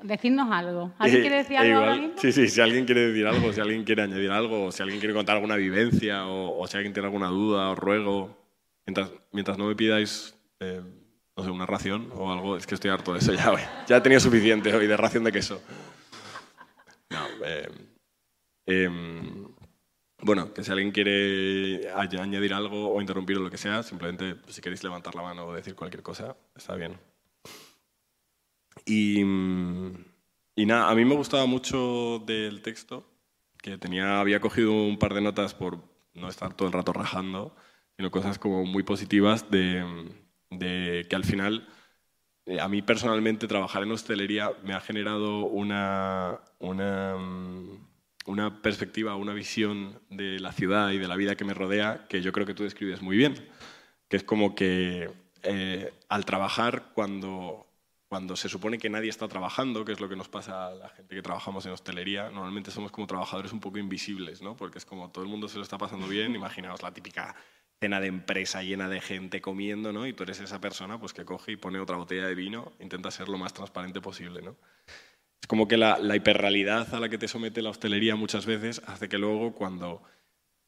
Speaker 3: Decirnos algo. ¿Alguien
Speaker 4: Eh,
Speaker 3: quiere decir algo
Speaker 4: igual-
Speaker 3: ahora mismo?
Speaker 4: Sí, sí, si alguien quiere decir algo, si alguien quiere añadir algo, o si alguien quiere contar alguna vivencia, o, o si alguien tiene alguna duda, os ruego. Mientras, mientras no me pidáis, eh, no sé, una ración o algo, es que estoy harto de eso ya hoy. Ya he tenido suficiente hoy de ración de queso. No, eh, em, bueno, que si alguien quiere añ- añadir algo o interrumpir o lo que sea, simplemente pues, si queréis levantar la mano o decir cualquier cosa, está bien. Y, mm, y nada, a mí me gustaba mucho del texto, que tenía, había cogido un par de notas por no estar todo el rato rajando, sino cosas como muy positivas de, de que al final, eh, a mí personalmente trabajar en hostelería me ha generado una, una, mm, una perspectiva, una visión de la ciudad y de la vida que me rodea que yo creo que tú describes muy bien, que es como que eh, al trabajar cuando cuando se supone que nadie está trabajando, que es lo que nos pasa a la gente que trabajamos en hostelería, normalmente somos como trabajadores un poco invisibles, ¿no? Porque es como todo el mundo se lo está pasando bien, imaginaos la típica cena de empresa llena de gente comiendo, ¿no? Y tú eres esa persona pues, que coge y pone otra botella de vino, intenta ser lo más transparente posible, ¿no? Es como que la, la hiperrealidad a la que te somete la hostelería muchas veces hace que luego cuando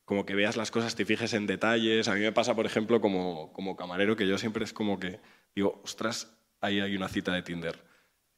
Speaker 4: como que veas las cosas, te fijes en detalles. A mí me pasa, por ejemplo, como, como camarero, que yo siempre es como que digo, ostras, ahí hay una cita de Tinder.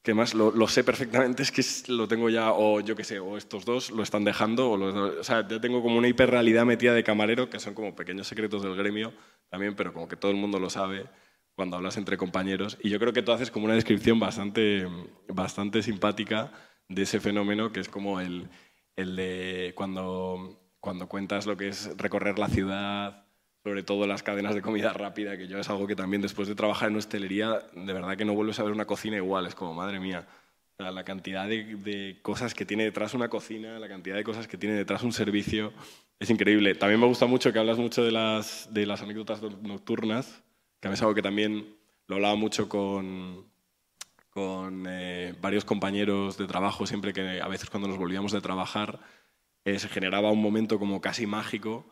Speaker 4: Que más lo, sé perfectamente, es que lo tengo ya, o yo qué sé, o estos dos lo están dejando, o, los o sea, ya tengo como una hiperrealidad metida de camarero, que son como pequeños secretos del gremio también, pero como que todo el mundo lo sabe cuando hablas entre compañeros. Y yo creo que tú haces como una descripción bastante, bastante simpática de ese fenómeno, que es como el, el de cuando, cuando cuentas lo que es recorrer la ciudad, sobre todo las cadenas de comida rápida, que yo es algo que también después de trabajar en hostelería, de verdad que no vuelves a ver una cocina igual, es como, madre mía, la cantidad de, cosas que tiene detrás una cocina, la cantidad de cosas que tiene detrás un servicio, es increíble. También me gusta mucho que hablas mucho de las, de las anécdotas no- nocturnas, que a mí es algo que también lo hablaba mucho con, con eh, varios compañeros de trabajo, siempre que a veces cuando nos volvíamos de trabajar, eh, se generaba un momento como casi mágico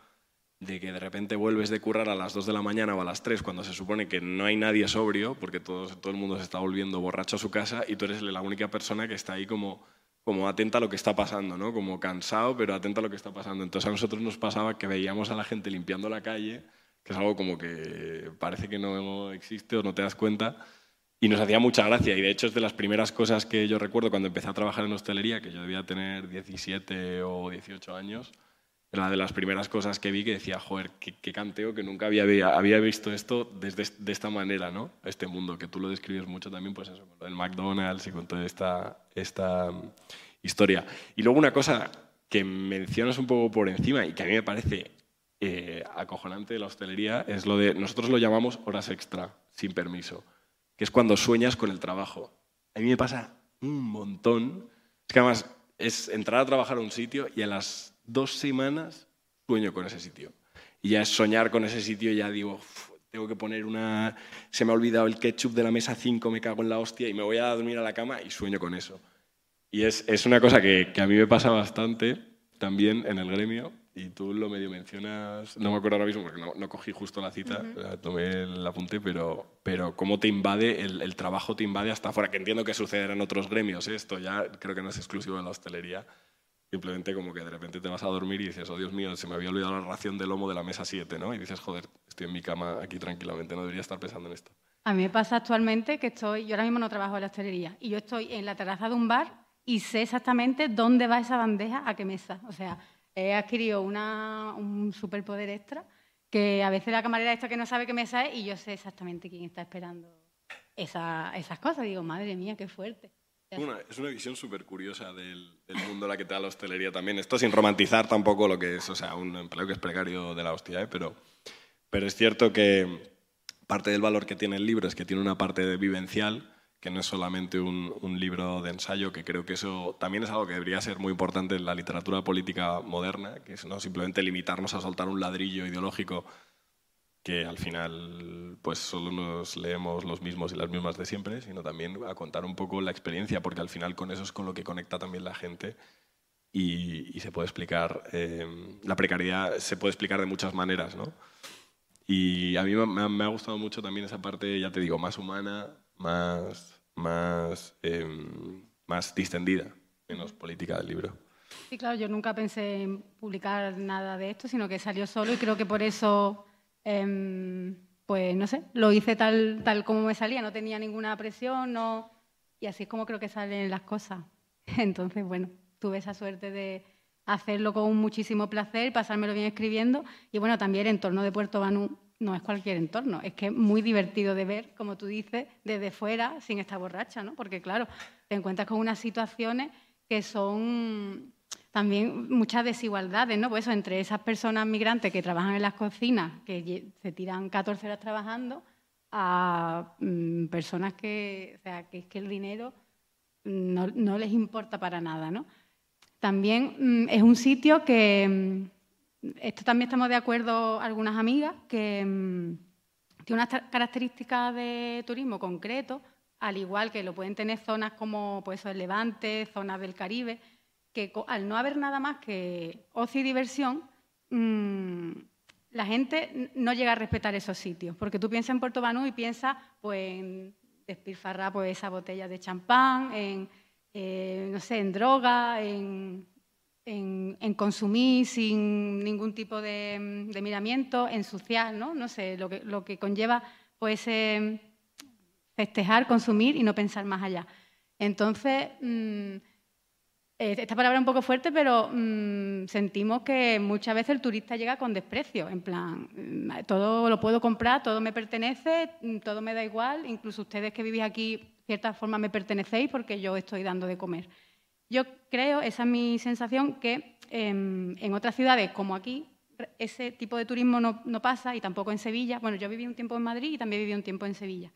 Speaker 4: de que de repente vuelves de currar a las 2 de la mañana o a las 3 cuando se supone que no hay nadie sobrio, porque todo, todo el mundo se está volviendo borracho a su casa y tú eres la única persona que está ahí como, como atenta a lo que está pasando, ¿no? como cansado, pero atenta a lo que está pasando. Entonces a nosotros nos pasaba que veíamos a la gente limpiando la calle, que es algo como que parece que no existe o no te das cuenta, y nos hacía mucha gracia. Y de hecho es de las primeras cosas que yo recuerdo cuando empecé a trabajar en hostelería, que yo debía tener 17 o 18 años, era de las primeras cosas que vi que decía, joder, qué, qué canteo que nunca había, había visto esto desde es- de esta manera, ¿no? Este mundo, que tú lo describes mucho también, pues eso, con lo del McDonald's y con toda esta, esta mm, historia. Y luego una cosa que mencionas un poco por encima y que a mí me parece eh, acojonante de la hostelería es lo de, nosotros lo llamamos horas extra, sin permiso, que es cuando sueñas con el trabajo. A mí me pasa un montón. Es que además es entrar a trabajar a un sitio y a las dos semanas sueño con ese sitio. Y ya es soñar con ese sitio, ya digo, "Uf, tengo que poner una... Se me ha olvidado el ketchup de la mesa 5, me cago en la hostia y me voy a dormir a la cama y sueño con eso. Y es, es una cosa que, que a mí me pasa bastante también en el gremio y tú lo medio mencionas, no me acuerdo ahora mismo porque no, no cogí justo la cita, la tomé el apunte, pero, pero cómo te invade, el, el trabajo te invade hasta afuera, que entiendo que sucederá en otros gremios, ¿eh? esto ya creo que no es exclusivo de la hostelería, simplemente como que de repente te vas a dormir y dices, oh Dios mío, se me había olvidado la ración de lomo de la mesa 7, ¿no? Y dices, joder, estoy en mi cama aquí tranquilamente, no debería estar pensando en esto.
Speaker 3: A mí me pasa actualmente que estoy, yo ahora mismo no trabajo en la hostelería, y yo estoy en la terraza de un bar y sé exactamente dónde va esa bandeja, a qué mesa. O sea, he adquirido una, un superpoder extra que a veces la camarera esta que no sabe qué mesa es y yo sé exactamente quién está esperando esa- esas cosas. Digo, madre mía, qué fuerte.
Speaker 4: Una- es una visión súper curiosa del, del mundo la que te da la hostelería también. Esto sin romantizar tampoco lo que es, o sea, un empleo que es precario de la hostia, ¿eh? pero, pero es cierto que parte del valor que tiene el libro es que tiene una parte de vivencial, que no es solamente un, un libro de ensayo, que creo que eso también es algo que debería ser muy importante en la literatura política moderna, que es no simplemente limitarnos a soltar un ladrillo ideológico que al final pues solo nos leemos los mismos y las mismas de siempre, sino también a contar un poco la experiencia, porque al final con eso es con lo que conecta también la gente y, se puede explicar, eh, la precariedad se puede explicar de muchas maneras, ¿no? Y a mí me ha, gustado mucho también esa parte, ya te digo, más humana, más, más, em, más distendida, menos política del libro.
Speaker 3: Sí, claro, yo nunca pensé en publicar nada de esto, sino que salió solo y creo que por eso, em, pues no sé, lo hice tal, tal como me salía, no tenía ninguna presión, no, y así es como creo que salen las cosas. Entonces, bueno, tuve esa suerte de hacerlo con muchísimo placer, pasármelo bien escribiendo y bueno, también el entorno de Puerto Banú no es cualquier entorno, es que es muy divertido de ver, como tú dices, desde fuera sin estar borracha, ¿no? Porque claro, te encuentras con unas situaciones que son también muchas desigualdades, ¿no? Pues eso, entre esas personas migrantes que trabajan en las cocinas, que se tiran 14 horas trabajando, a mm, personas que, o sea, que es que el dinero no, no les importa para nada, ¿no? También mm, es un sitio que, mm, esto también estamos de acuerdo algunas amigas, que tiene unas características de turismo concreto, al igual que lo pueden tener zonas como pues, el Levante, zonas del Caribe, que al no haber nada más que ocio y diversión, la gente no llega a respetar esos sitios, porque tú piensas en Puerto Banú y piensas pues, en despilfarrar pues, esa botella de champán, en eh, no sé, en droga, en, consumir sin ningún tipo de, miramiento, ensuciar, ¿no? No sé, lo que, lo que conlleva pues festejar, consumir y no pensar más allá. Entonces, mm, esta palabra es un poco fuerte, pero mm, sentimos que muchas veces el turista llega con desprecio, en plan, mm, todo lo puedo comprar, todo me pertenece, todo me da igual, incluso ustedes que vivís aquí cierta forma me pertenecéis porque yo estoy dando de comer. Yo creo, esa es mi sensación, que em, en otras ciudades como aquí ese tipo de turismo no, pasa y tampoco en Sevilla. Bueno, yo viví un tiempo en Madrid y también viví un tiempo en Sevilla,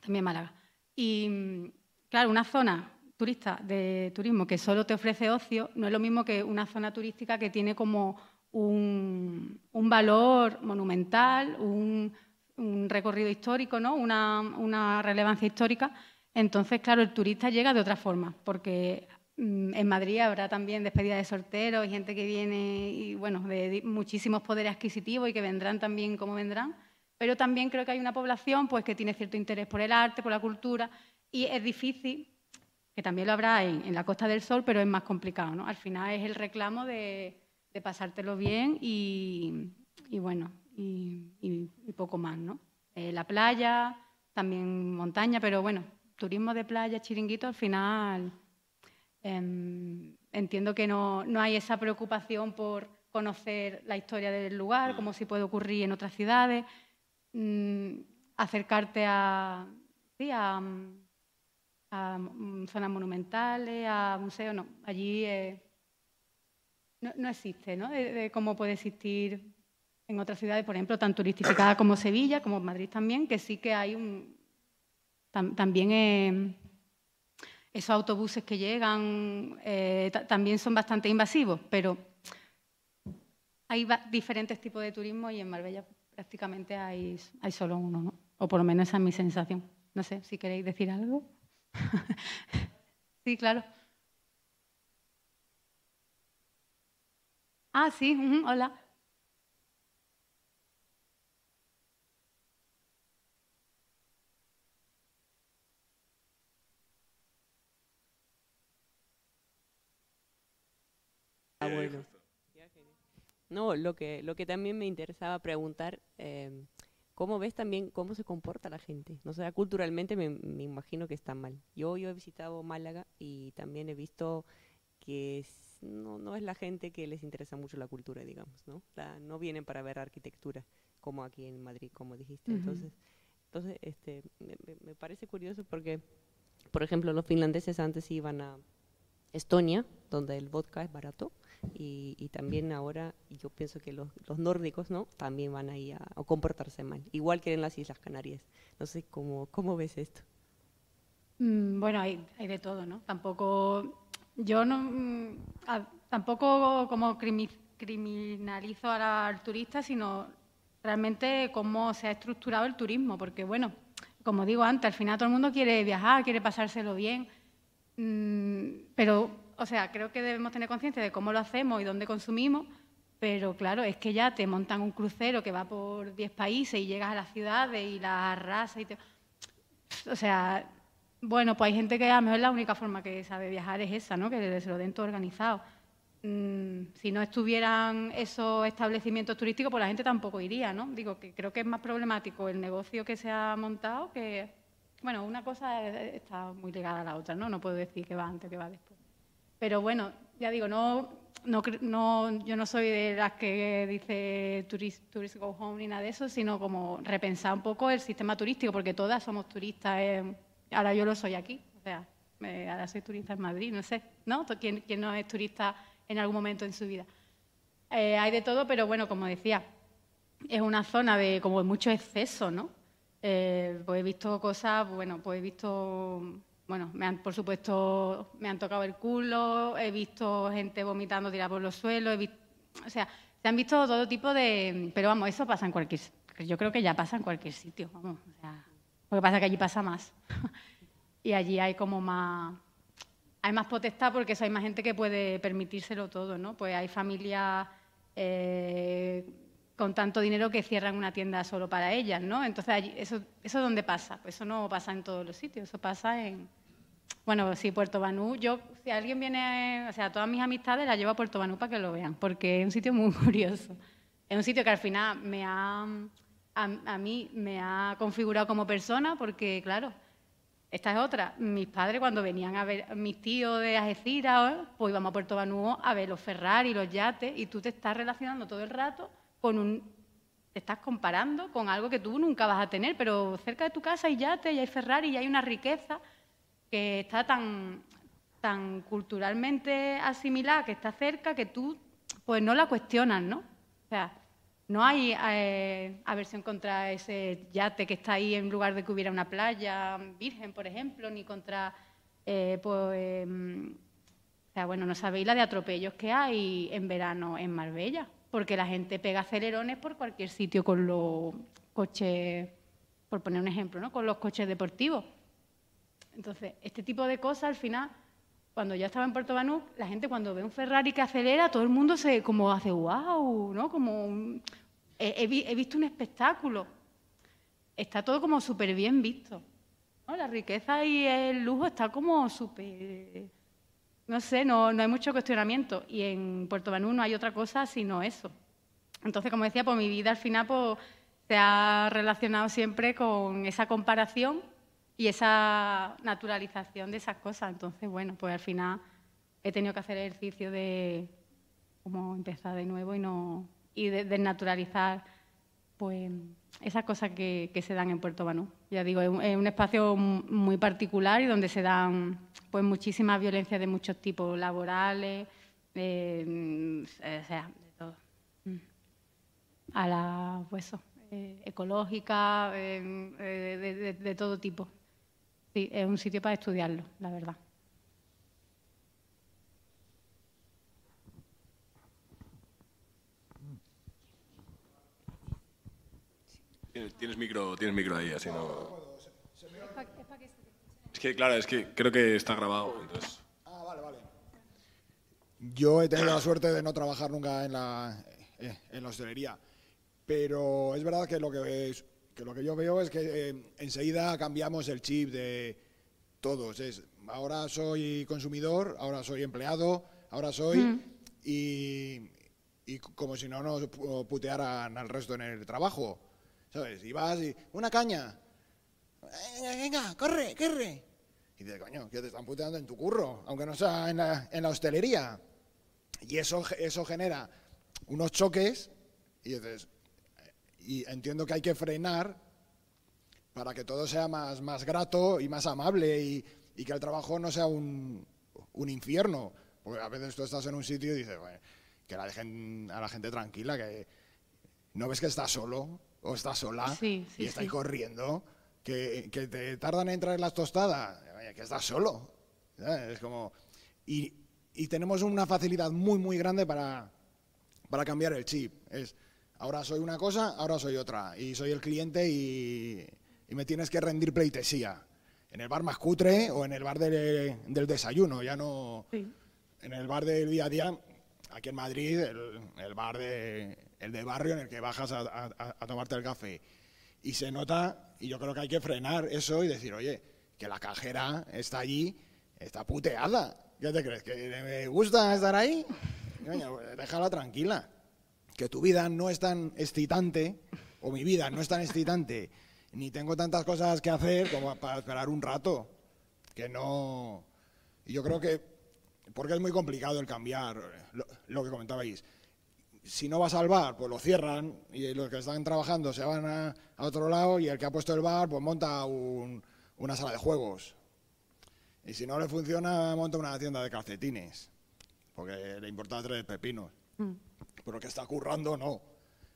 Speaker 3: también en Málaga. Y claro, una zona turista de turismo que solo te ofrece ocio no es lo mismo que una zona turística que tiene como un valor monumental, un, recorrido histórico, ¿no? una, relevancia histórica. Entonces, claro, el turista llega de otra forma, porque mm, en Madrid habrá también despedida de sorteros y gente que viene y bueno, de muchísimos poderes adquisitivos y que vendrán también como vendrán. Pero también creo que hay una población pues, que tiene cierto interés por el arte, por la cultura, y es difícil, que también lo habrá en, la Costa del Sol, pero es más complicado. ¿no? Al final es el reclamo de, pasártelo bien y, bueno, y, poco más, ¿no? Eh, la playa, también montaña, pero bueno, turismo de playa, chiringuito, al final em, entiendo que no, hay esa preocupación por conocer la historia del lugar, como si puede ocurrir en otras ciudades, mm, acercarte a, sí, a, mm, zonas monumentales, a museos, no, allí eh, no, existe, ¿no? de cómo puede existir en otras ciudades, por ejemplo, tan turistificadas como Sevilla, como Madrid también, que sí que hay un, también eh, esos autobuses que llegan eh, también son bastante invasivos, pero hay diferentes tipos de turismo y en Marbella prácticamente hay solo uno, ¿no? O por lo menos esa es mi sensación. No sé si queréis decir algo. sí, claro. Ah, sí, hola.
Speaker 5: Ah, bueno. No, lo que, lo que también me interesaba preguntar, em, ¿cómo ves también cómo se comporta la gente? No sé, culturalmente me, imagino que está mal. Yo, yo he visitado Málaga y también he visto que no, no es la gente que les interesa mucho la cultura, digamos, ¿no? no vienen para ver arquitectura, como aquí en Madrid, como dijiste. Entonces, entonces este, me, me parece curioso porque, por ejemplo, los finlandeses antes iban a Estonia, donde el vodka es barato, y, también ahora yo pienso que los, nórdicos no también van a ir a, comportarse mal, igual que en las Islas Canarias. No sé cómo, cómo ves esto.
Speaker 3: Mm, bueno, hay, hay, de todo, ¿no? Tampoco, yo no, mm, tampoco como criminalizo al turista, sino realmente cómo se ha estructurado el turismo, porque bueno, como digo antes, al final todo el mundo quiere viajar, quiere pasárselo bien, mm, pero, o sea, creo que debemos tener conciencia de cómo lo hacemos y dónde consumimos, pero claro, es que ya te montan un crucero que va por 10 países y llegas a las ciudades y las razas y te... O sea, bueno, pues hay gente que a lo mejor la única forma que sabe viajar es esa, ¿no? Que se lo den todo organizado. Mm, si no estuvieran esos establecimientos turísticos, pues la gente tampoco iría, ¿no? Digo que creo que es más problemático el negocio que se ha montado que, bueno, una cosa está muy ligada a la otra, ¿no? No puedo decir que va antes, que va después. Pero bueno, ya digo, no, no, yo no soy de las que dice tourist, tourist go home ni nada de eso, sino como repensar un poco el sistema turístico, porque todas somos turistas. ahora yo lo soy aquí, o sea, ahora soy turista en Madrid, no sé, ¿no? ¿Quién, quién no es turista en algún momento en su vida. Eh, hay de todo, pero bueno, como decía, es una zona de como mucho exceso, ¿no? Eh, pues he visto cosas, bueno, pues he visto, bueno, me han, por supuesto, me han tocado el culo, he visto gente vomitando tirada por los suelos, he visto, o sea, se han visto todo tipo de, pero vamos, eso pasa en cualquier, yo creo que ya pasa en cualquier sitio, vamos, o sea, lo que pasa es que allí pasa más y allí hay como más hay más potestad porque eso hay más gente que puede permitírselo todo, ¿no? Pues hay familias eh, con tanto dinero que cierran una tienda solo para ellas, ¿no? Entonces, eso, ¿eso dónde pasa? Pues eso no pasa en todos los sitios, eso pasa en... Bueno, sí, Puerto Banú, yo, si alguien viene, o sea, todas mis amistades las llevo a Puerto Banú para que lo vean, porque es un sitio muy curioso. Es un sitio que al final me ha, a, a mí me ha configurado como persona, porque, claro, esta es otra. Mis padres, cuando venían a ver, mis tíos de Algeciras, pues íbamos a Puerto Banúo a ver los Ferrari, los yates, y tú te estás relacionando todo el rato con un. Te estás comparando con algo que tú nunca vas a tener, pero cerca de tu casa hay yates y hay Ferrari y hay una riqueza que está tan, tan culturalmente asimilada, que está cerca, que tú pues no la cuestionas, ¿no? O sea, no hay eh, aversión contra ese yate que está ahí en lugar de que hubiera una playa virgen, por ejemplo, ni contra, eh, pues, em, o sea, bueno, no sabéis la de atropellos que hay en verano en Marbella, porque la gente pega acelerones por cualquier sitio con los coches, por poner un ejemplo, ¿no? Con los coches deportivos. Entonces, este tipo de cosas al final cuando yo estaba en Puerto Banús, la gente cuando ve un Ferrari que acelera, todo el mundo se como hace wow, ¿no? Como he, visto un espectáculo. Está todo como súper bien visto. La riqueza y el lujo está como súper... No sé, no, hay mucho cuestionamiento. Y en Puerto Banús no hay otra cosa sino eso. Entonces, como decía, pues mi vida al final pues, se ha relacionado siempre con esa comparación y esa naturalización de esas cosas. Entonces, bueno, pues al final he tenido que hacer ejercicio de cómo empezar de nuevo y no y de, desnaturalizar pues esas cosas que, se dan en Puerto Banú. Ya digo, es un, espacio muy particular y donde se dan pues muchísimas violencias de muchos tipos, laborales, eh, o sea, de todo. Mm. A la, pues eh, ecológica, eh, de todo tipo. Sí, es un sitio para estudiarlo, la verdad.
Speaker 4: Tienes micro, tienes micro ahí, así no. Es que, claro, es que creo que está grabado. Entonces...
Speaker 6: Ah, vale, vale. Yo he tenido la suerte de no trabajar nunca en la, eh, en la hostelería, pero es verdad que lo que, es, que lo que yo veo es que eh, enseguida cambiamos el chip de todos. Es, ahora soy consumidor, ahora soy empleado, ahora soy... Mm. Y, y como si no nos putearan al resto en el trabajo. ¿Sabes? Y vas y, una caña. Venga, venga, corre, corre. Y dices, coño, que te están puteando en tu curro, aunque no sea en la, en la hostelería. Y eso, eso genera unos choques y dices, y entiendo que hay que frenar para que todo sea más, más grato y más amable y, y que el trabajo no sea un, un, infierno. Porque a veces tú estás en un sitio y dices, bueno, que la dejen a la gente tranquila, que no ves que estás solo o estás sola y estás corriendo, que, que, te tardan en entrar las tostadas, que estás solo. Es como... Y, y tenemos una facilidad muy, muy grande para, para cambiar el chip. Es, Ahora soy una cosa, ahora soy otra. Y soy el cliente y, y me tienes que rendir pleitesía. En el bar más cutre o en el bar de- del desayuno, ya no... En el bar del día a día, aquí en Madrid, el, el bar de, el de barrio en el que bajas a, a- a tomarte el café. Y se nota, y yo creo que hay que frenar eso y decir, oye, que la cajera está allí, está puteada. ¿Qué te crees? ¿Que me gusta estar ahí? Coño, déjala tranquila. Que tu vida no es tan excitante, o mi vida no es tan excitante, ni tengo tantas cosas que hacer como para esperar un rato. Que no. Yo creo que. Porque es muy complicado el cambiar, lo, que comentabais si no vas al bar, pues lo cierran y los que están trabajando se van a, a otro lado y el que ha puesto el bar, pues monta un- una sala de juegos. Y si no le funciona, monta una tienda de calcetines, porque le importa tres pepinos. Pero el que está currando, no.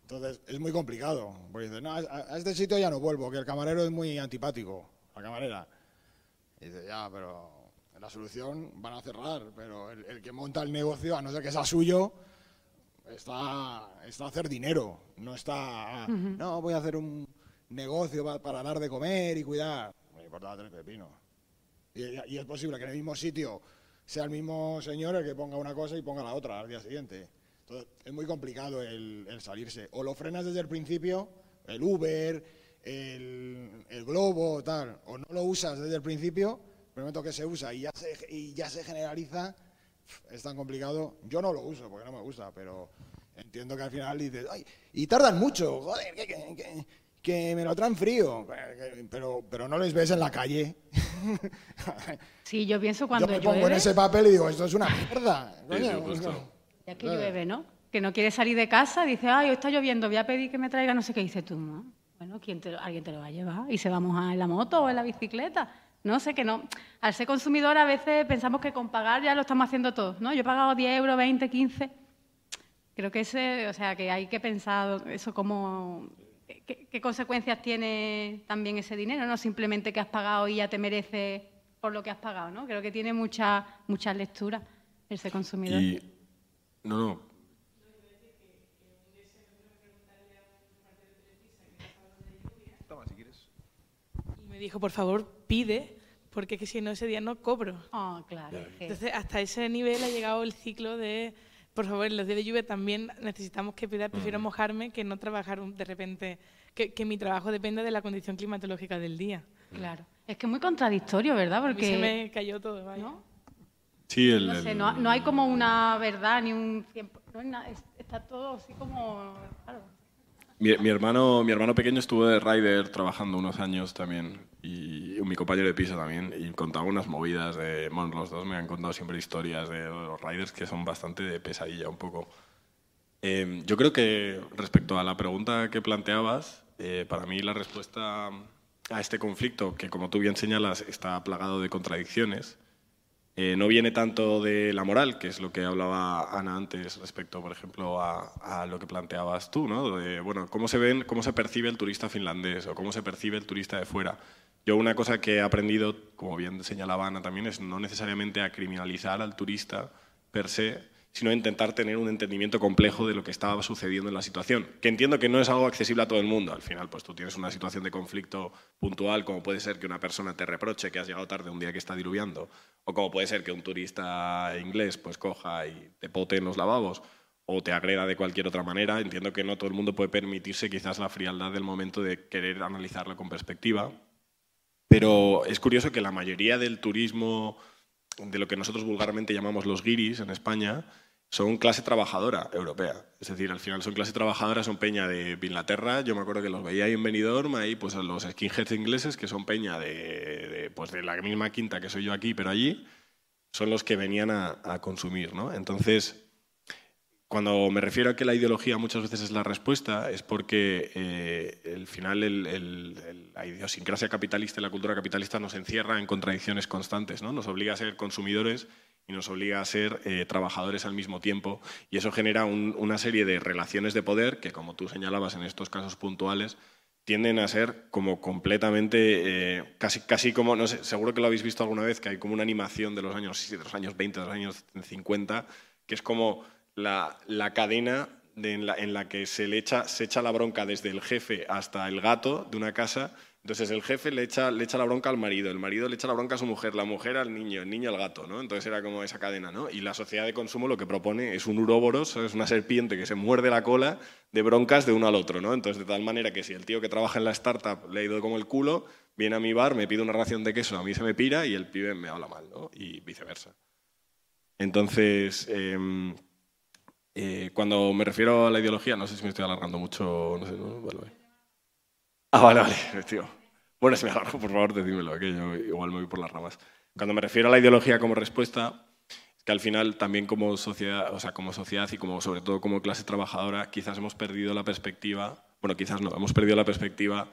Speaker 6: Entonces es muy complicado, porque dices, no, a, a este sitio ya no vuelvo, que el camarero es muy antipático, la camarera. Y dice, ya, pero la solución van a cerrar, pero el, el que monta el negocio, a no ser que sea suyo, está, está a hacer dinero, no está, no, voy a hacer un negocio pa- para dar de comer y cuidar. Y, es posible que en el mismo sitio sea el mismo señor el que ponga una cosa y ponga la otra al día siguiente. Entonces, es muy complicado el, salirse. O lo frenas desde el principio, el Uber, el, Globo, tal, o no lo usas desde el principio, pero momento que se usa y ya se, y ya se generaliza, es tan complicado. Yo no lo uso porque no me gusta, pero entiendo que al final dices, ay, y tardan mucho, joder, que, que- que- que me lo traen frío, pero, pero no les ves en la calle.
Speaker 3: Sí, yo pienso cuando
Speaker 6: Yo me
Speaker 3: llueve,
Speaker 6: pongo en ese papel y digo, esto es una mierda. Coño".
Speaker 4: sí,
Speaker 3: ya que llueve, ¿no? Que no quiere salir de casa, dice, ay, hoy está lloviendo, voy a pedir que me traiga no sé qué. Dice tú, ¿no? Bueno, ¿quién te lo- alguien te lo va a llevar y se vamos a en la moto o en la bicicleta. No sé, que no. Al ser consumidor a veces pensamos que con pagar ya lo estamos haciendo todos, ¿no? Yo he pagado 10 euros, 20, 15. Creo que ese, o sea, que hay que pensar eso como qué, qué consecuencias tiene también ese dinero, no simplemente que has pagado y ya te mereces por lo que has pagado, ¿no? Creo que tiene mucha muchas lecturas ese consumidor.
Speaker 4: Y, no, no,
Speaker 7: Y me dijo, por favor, pide, porque es que si no ese día no cobro.
Speaker 3: Ah, claro.
Speaker 7: Entonces, hasta ese nivel ha llegado el ciclo de, por favor, en los días de lluvia también necesitamos que pida, prefiero mojarme que no trabajar de repente, que, que mi trabajo dependa de la condición climatológica del día.
Speaker 3: Claro. Es que es muy contradictorio, ¿verdad?
Speaker 7: A mí se
Speaker 3: Porque
Speaker 7: me cayó todo, vaya.
Speaker 3: ¿no?
Speaker 4: sí, el,
Speaker 3: No, sé,
Speaker 4: el-
Speaker 3: no, no hay como una verdad ni un tiempo. No hay nada, es- está todo así como. claro.
Speaker 4: Mi, mi hermano, mi hermano pequeño estuvo de rider trabajando unos años también y mi compañero de piso también y contaba unas movidas de, bueno, los dos me han contado siempre historias de los riders que son bastante de pesadilla un poco. Eh, yo creo que respecto a la pregunta que planteabas, eh, para mí la respuesta a este conflicto, que como tú bien señalas está plagado de contradicciones, eh, no viene tanto de la moral, que es lo que hablaba Ana antes respecto, por ejemplo, a, lo que planteabas tú, ¿no? Bueno, cómo se ven, cómo se percibe el turista finlandés o cómo se percibe el turista de fuera. Yo una cosa que he aprendido, como bien señalaba Ana también, es no necesariamente a criminalizar al turista per se, sino intentar tener un entendimiento complejo de lo que estaba sucediendo en la situación. Que entiendo que no es algo accesible a todo el mundo. Al final, pues tú tienes una situación de conflicto puntual, como puede ser que una persona te reproche que has llegado tarde un día que está diluviando, o como puede ser que un turista inglés pues coja y te pote los lavabos o te agreda de cualquier otra manera. Entiendo que no todo el mundo puede permitirse quizás la frialdad del momento de querer analizarlo con perspectiva. Pero es curioso que la mayoría del turismo, de lo que nosotros vulgarmente llamamos los guiris en España, son clase trabajadora europea. Es decir, al final son clase trabajadora, son peña de Inglaterra. Yo me acuerdo que los veía ahí en Benidorm, ahí pues los skinheads ingleses, que son peña de, de, pues de la misma quinta que soy yo aquí, pero allí, son los que venían a, a consumir. ¿no? Entonces, cuando me refiero a que la ideología muchas veces es la respuesta, es porque eh, al final el- el- el- la idiosincrasia capitalista y la cultura capitalista nos encierra en contradicciones constantes, ¿no? Nos obliga a ser consumidores y nos obliga a ser eh, trabajadores al mismo tiempo. Y eso genera un- una serie de relaciones de poder que, como tú señalabas en estos casos puntuales, tienden a ser como completamente, eh, casi, casi como, no seguro que lo habéis visto alguna vez, que hay como una animación de los años, de los años 20, de los años 50, que es como la, la cadena de en, la, en la que se le echa, se echa la bronca desde el jefe hasta el gato de una casa. Entonces el jefe le echa, le echa la bronca al marido, el marido le echa la bronca a su mujer, la mujer al niño, el niño al gato, ¿no? Entonces era como esa cadena, ¿no? Y la sociedad de consumo lo que propone es un uróboros, es una serpiente que se muerde la cola de broncas de uno al otro, ¿no? Entonces de tal manera que si el tío que trabaja en la startup le ha ido como el culo, viene a mi bar, me pide una ración de queso, a mí se me pira y el pibe me habla mal, ¿no? Y viceversa. Entonces, eh, eh, cuando me refiero a la ideología, no sé si me estoy alargando mucho, no sé, ¿no? Ah, vale, vale, tío. Bueno, si me alargo, por favor, decídmelo, que yo igual me voy por las ramas. Cuando me refiero a la ideología como respuesta, es que al final también como sociedad, o sea, como sociedad y como sobre todo como clase trabajadora, quizás hemos perdido la perspectiva, bueno, quizás no, hemos perdido la perspectiva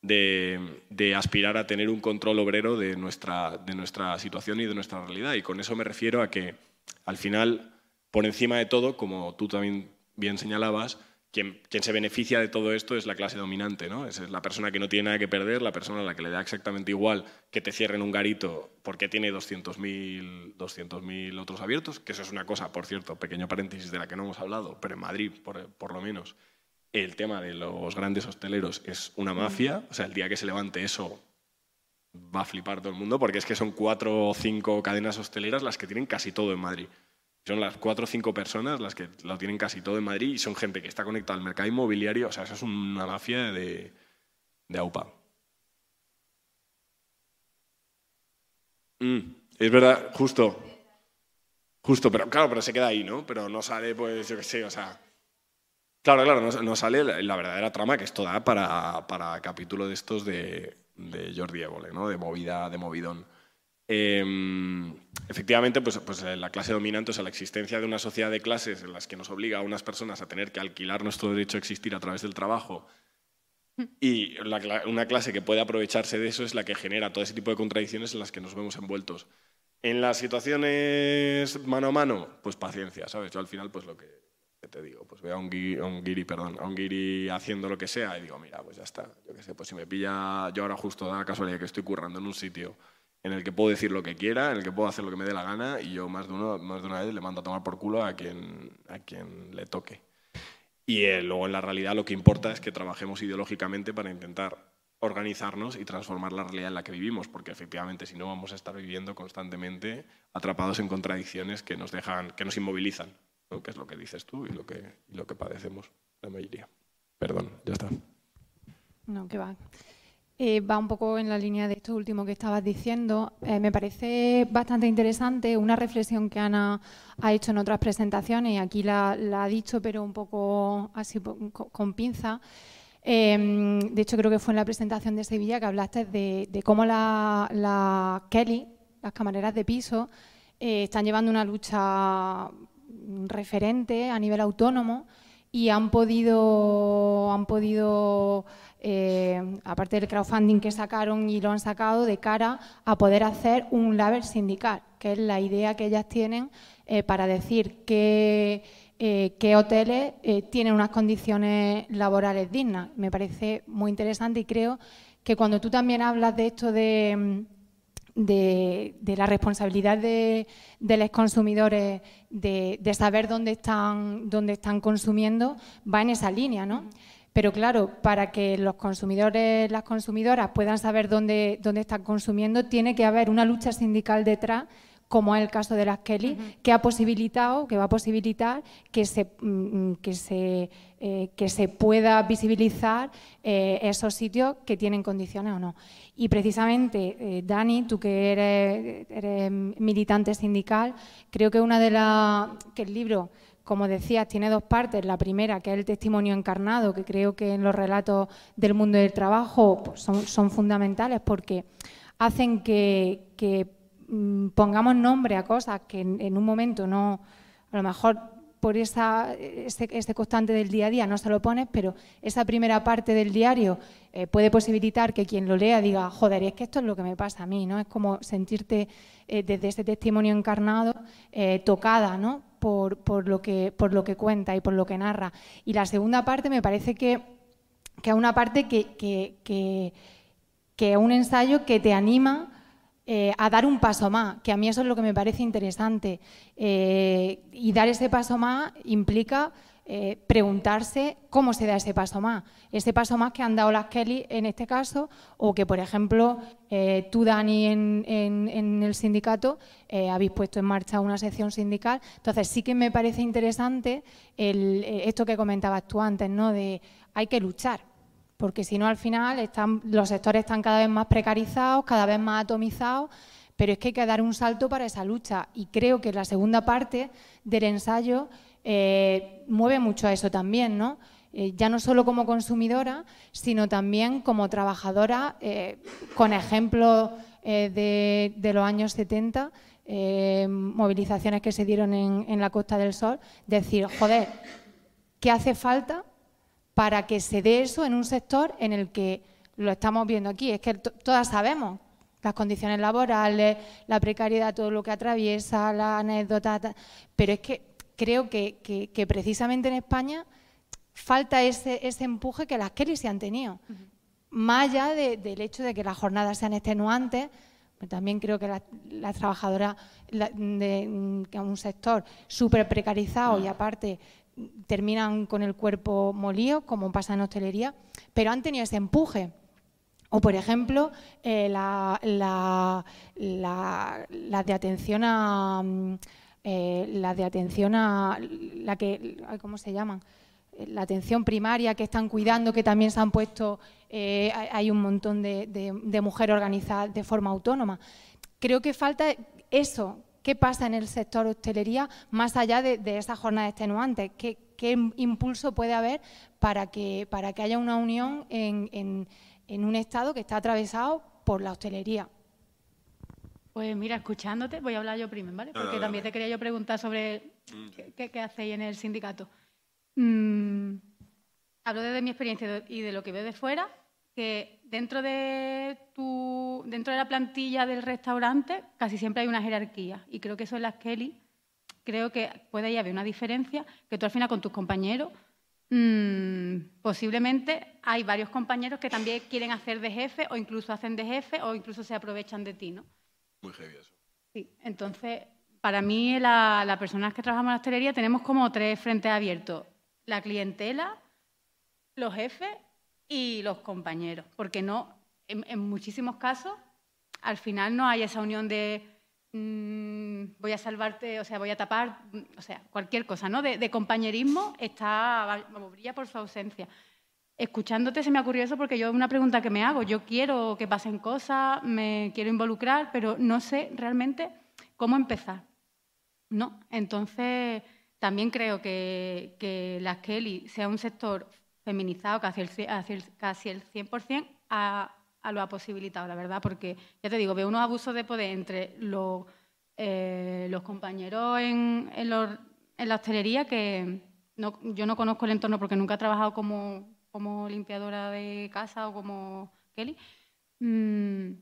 Speaker 4: de, de, aspirar a tener un control obrero de nuestra, de nuestra situación y de nuestra realidad. Y con eso me refiero a que al final, por encima de todo, como tú también bien señalabas, quien, quien se beneficia de todo esto es la clase dominante, ¿no? Es la persona que no tiene nada que perder, la persona a la que le da exactamente igual que te cierren un garito porque tiene 200.000 200 otros abiertos, que eso es una cosa, por cierto, pequeño paréntesis de la que no hemos hablado, pero en Madrid, por, por lo menos, el tema de los grandes hosteleros es una mafia, o sea, el día que se levante eso va a flipar todo el mundo, porque es que son cuatro o cinco cadenas hosteleras las que tienen casi todo en Madrid. Son las cuatro o cinco personas las que lo tienen casi todo en Madrid y son gente que está conectada al mercado inmobiliario, o sea, eso es una mafia de, de AUPA. Mm, es verdad, justo. Justo, pero claro, pero se queda ahí, ¿no? Pero no sale, pues, yo qué sé, o sea, Claro, claro, no, no sale la, verdadera trama que esto da para, para capítulo de estos de, de Jordi Évole, ¿no? de movida, de movidón. Eh, efectivamente, pues, pues, la clase dominante, o sea, la existencia de una sociedad de clases en las que nos obliga a unas personas a tener que alquilar nuestro derecho a existir a través del trabajo y la, una clase que puede aprovecharse de eso es la que genera todo ese tipo de contradicciones en las que nos vemos envueltos. En las situaciones mano a mano, pues paciencia, ¿sabes? Yo al final, pues lo que ¿qué te digo? Pues veo a un, guiri, a un guiri, perdón, a un guiri haciendo lo que sea y digo, mira, pues ya está. Yo qué sé, pues si me pilla, yo ahora justo da la casualidad que estoy currando en un sitio en el que puedo decir lo que quiera, en el que puedo hacer lo que me dé la gana y yo más de, uno, más de una vez le mando a tomar por culo a quien, a quien le toque. Y eh, luego en la realidad lo que importa es que trabajemos ideológicamente para intentar organizarnos y transformar la realidad en la que vivimos, porque efectivamente si no vamos a estar viviendo constantemente atrapados en contradicciones que nos dejan, que nos inmovilizan que es lo que dices tú y lo que, y lo que padecemos la mayoría. Perdón, ya está.
Speaker 8: No, que va. Eh, va un poco en la línea de esto último que estabas diciendo. Eh, me parece bastante interesante una reflexión que Ana ha hecho en otras presentaciones y aquí la, ha dicho, pero un poco así con, pinza. Eh, de hecho, creo que fue en la presentación de Sevilla que hablaste de, de cómo la, la, Kelly, las camareras de piso, eh, están llevando una lucha referente a nivel autónomo y han podido, han podido eh, aparte del crowdfunding que sacaron y lo han sacado, de cara a poder hacer un label sindical, que es la idea que ellas tienen eh, para decir eh, qué hoteles tienen unas condiciones laborales dignas. Me parece muy interesante y creo que cuando tú también hablas de esto de de, la responsabilidad de, los consumidores de, saber dónde están, dónde están consumiendo va en esa línea, ¿no? Pero claro, para que los consumidores, las consumidoras puedan saber dónde, dónde están consumiendo, tiene que haber una lucha sindical detrás como es el caso de las Kelly, que ha posibilitado, que va a posibilitar que se, mm, que se, eh, que se pueda visibilizar eh, esos sitios que tienen condiciones o no. Y precisamente, eh, Dani, tú que eres, eres, militante sindical, creo que una de las que el libro como decías, tiene dos partes. La primera, que es el testimonio encarnado, que creo que en los relatos del mundo del trabajo son, fundamentales porque hacen que, que Mm, pongamos nombre a cosas que en, un momento no, a lo mejor por esa, ese, constante del día a día no se lo pones, pero esa primera parte del diario eh, puede posibilitar que quien lo lea diga, joder, es que esto es lo que me pasa a mí, ¿no? Es como sentirte eh, desde ese testimonio encarnado eh, tocada, ¿no? Por, por, lo que, por lo que cuenta y por lo que narra. Y la segunda parte me parece que, que es una parte que, que, es un ensayo que te anima eh, a dar un paso más, que a mí eso es lo que me parece interesante. Eh, y dar ese paso más implica eh, preguntarse cómo se da ese paso más. Ese paso más que han dado las Kelly en este caso, o que, por ejemplo, eh, tú, Dani, en, el sindicato, eh, habéis puesto en marcha una sección sindical. Entonces, sí que me parece interesante esto que comentabas tú antes, ¿no? De hay que luchar, porque si no, al final están, los sectores están cada vez más precarizados, cada vez más atomizados pero es que hay que dar un salto para esa lucha y creo que la segunda parte del ensayo eh, mueve mucho a eso también, ¿no? Eh, ya no solo como consumidora, sino también como trabajadora, eh, con ejemplos de, los años 70, movilizaciones que se dieron en, la Costa del Sol, decir, joder, ¿qué hace falta para que se dé eso en un sector en el que lo estamos viendo aquí? Es que todas sabemos las condiciones laborales, la precariedad, todo lo que atraviesa, la anécdota, pero es que creo que, precisamente en España falta ese, ese, empuje que las Kelly se han tenido. Más allá del hecho de que las jornadas sean extenuantes, pues también creo que las, trabajadoras de, un sector súper precarizado y aparte terminan con el cuerpo molido, como pasa en hostelería, pero han tenido ese empuje. O, por ejemplo, eh, la, de atención a... Eh, la de atención a la que, ¿cómo se llaman? Eh, la atención primaria que están cuidando, que también se han puesto, hay un montón de, mujeres organizadas de forma autónoma. Creo que falta eso. ¿Qué pasa en el sector hostelería más allá de, esas jornadas extenuantes? ¿Qué, ¿Qué, impulso puede haber para que, para que haya una unión en en un estado que está atravesado por la hostelería.
Speaker 3: Pues mira, escuchándote, voy a hablar yo primero, ¿vale? Porque también te quería yo preguntar sobre mm. qué, hacéis en el sindicato. Mm, hablo desde mi experiencia y de lo que veo de fuera, que dentro de tu, dentro de la plantilla del restaurante casi siempre hay una jerarquía y creo que eso en las Kelly creo que puede haber una diferencia que tú al final con tus compañeros Mm, posiblemente hay varios compañeros que también quieren hacer de jefe o incluso hacen de jefe o incluso se aprovechan de ti, ¿no?
Speaker 4: Muy heavy eso.
Speaker 3: Sí, entonces, para mí, las la personas que trabajamos en la hostelería tenemos como tres frentes abiertos. La clientela, los jefes y los compañeros. Porque no, en muchísimos casos, al final no hay esa unión de Mm, voy a salvarte, o sea, voy a tapar, mm, o sea, cualquier cosa, ¿no? De, compañerismo está, brilla por su ausencia. Escuchándote se me ocurrió eso porque yo una pregunta que me hago, yo quiero que pasen cosas, me quiero involucrar, pero no sé realmente cómo empezar, ¿no? Entonces, también creo que, que la Kelly sea un sector feminizado casi el, casi el 100% a, a lo ha posibilitado, la verdad, porque ya te digo, veo unos abusos de poder entre los, eh, compañeros en, en, la hostelería que no, yo no conozco el entorno porque nunca he trabajado como, como limpiadora de casa o como Kelly. Mm,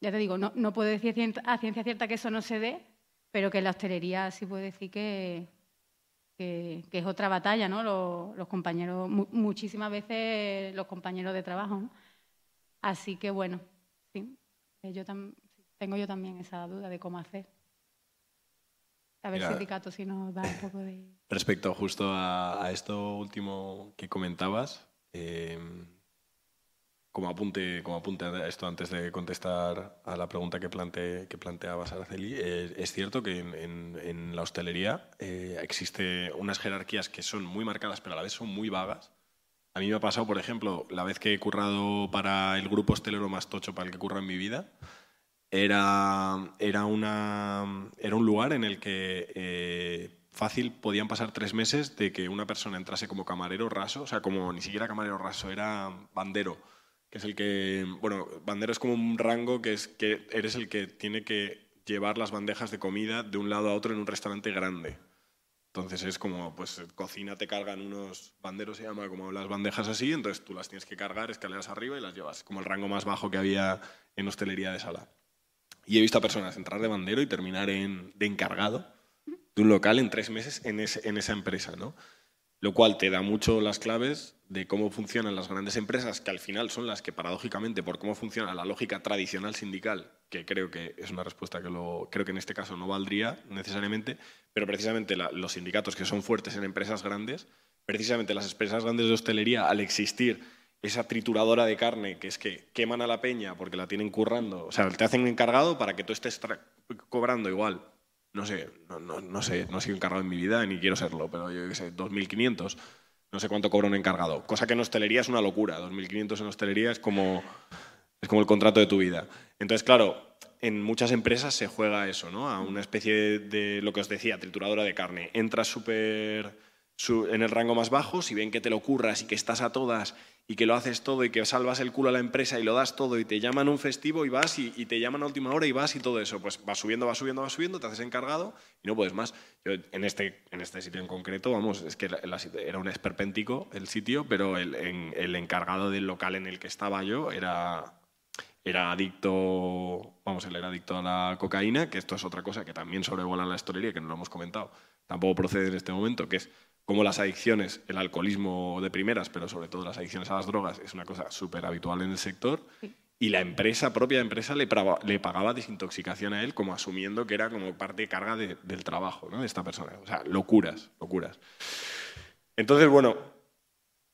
Speaker 3: ya te digo, no, no puedo decir a ciencia cierta que eso no se dé, pero que en la hostelería sí puedo decir que, que, es otra batalla, ¿no? Los, los compañeros, muchísimas veces los compañeros de trabajo, ¿no? Así que bueno, sí, eh, yo tengo yo también esa duda de cómo hacer. A ver, si sindicato, si nos da un poco de...
Speaker 4: Respecto justo a, esto último que comentabas, em, como, apunte, como apunte a esto antes de contestar a la pregunta que, plante, que planteabas, Araceli, eh, es cierto que en, la hostelería eh, existe unas jerarquías que son muy marcadas, pero a la vez son muy vagas. A mí me ha pasado, por ejemplo, la vez que he currado para el grupo hostelero más tocho para el que curro en mi vida, era, era, una, era un lugar en el que eh, fácil podían pasar tres meses de que una persona entrase como camarero raso, o sea, como ni siquiera camarero raso, era bandero, que es el que, bueno, bandero es como un rango que es que eres el que tiene que llevar las bandejas de comida de un lado a otro en un restaurante grande. Entonces es como, pues cocina te cargan unos banderos, se llama como las bandejas así, entonces tú las tienes que cargar escaleras arriba y las llevas, como el rango más bajo que había en hostelería de sala. Y he visto a personas entrar de bandero y terminar en, de encargado de un local en tres meses en, esa empresa, ¿no? lo cual te da mucho las claves de cómo funcionan las grandes empresas, que al final son las que paradójicamente, por cómo funciona la lógica tradicional sindical, que creo que es una respuesta que lo, creo que en este caso no valdría necesariamente, pero precisamente los sindicatos que son fuertes en empresas grandes, precisamente las empresas grandes de hostelería, al existir esa trituradora de carne, que es que queman a la peña porque la tienen currando, o sea, te hacen encargado para que tú estés cobrando igual, no sé, no, no, no sé, no he sido encargado en mi vida ni quiero serlo, pero yo qué sé, 2.500 no sé cuánto cobra un encargado. Cosa que en hostelería es una locura. 2.500 en hostelería es como, es como el contrato de tu vida. Entonces, claro, en muchas empresas se juega eso, ¿no? A una especie de, lo que os decía, trituradora de carne. Entras súper en el rango más bajo, si ven que te lo curras y que estás a todas y que lo haces todo y que salvas el culo a la empresa y lo das todo y te llaman un festivo y vas y, te llaman a última hora y vas y todo eso, pues vas subiendo, vas subiendo, vas subiendo, te haces encargado y no puedes más. Yo en este, en este sitio en concreto, vamos, es que era un esperpéntico el sitio, pero el, el encargado del local en el que estaba yo era, era adicto, vamos, él era adicto a la cocaína, que esto es otra cosa que también sobrevuela la historia que no lo hemos comentado, tampoco procede en este momento, que es como las adicciones, el alcoholismo de primeras, pero sobre todo las adicciones a las drogas, es una cosa súper habitual en el sector. Y la empresa, propia empresa, le, le, pagaba desintoxicación a él, como asumiendo que era como parte de carga del trabajo ¿no? de esta persona. O sea, locuras, locuras. Entonces, bueno,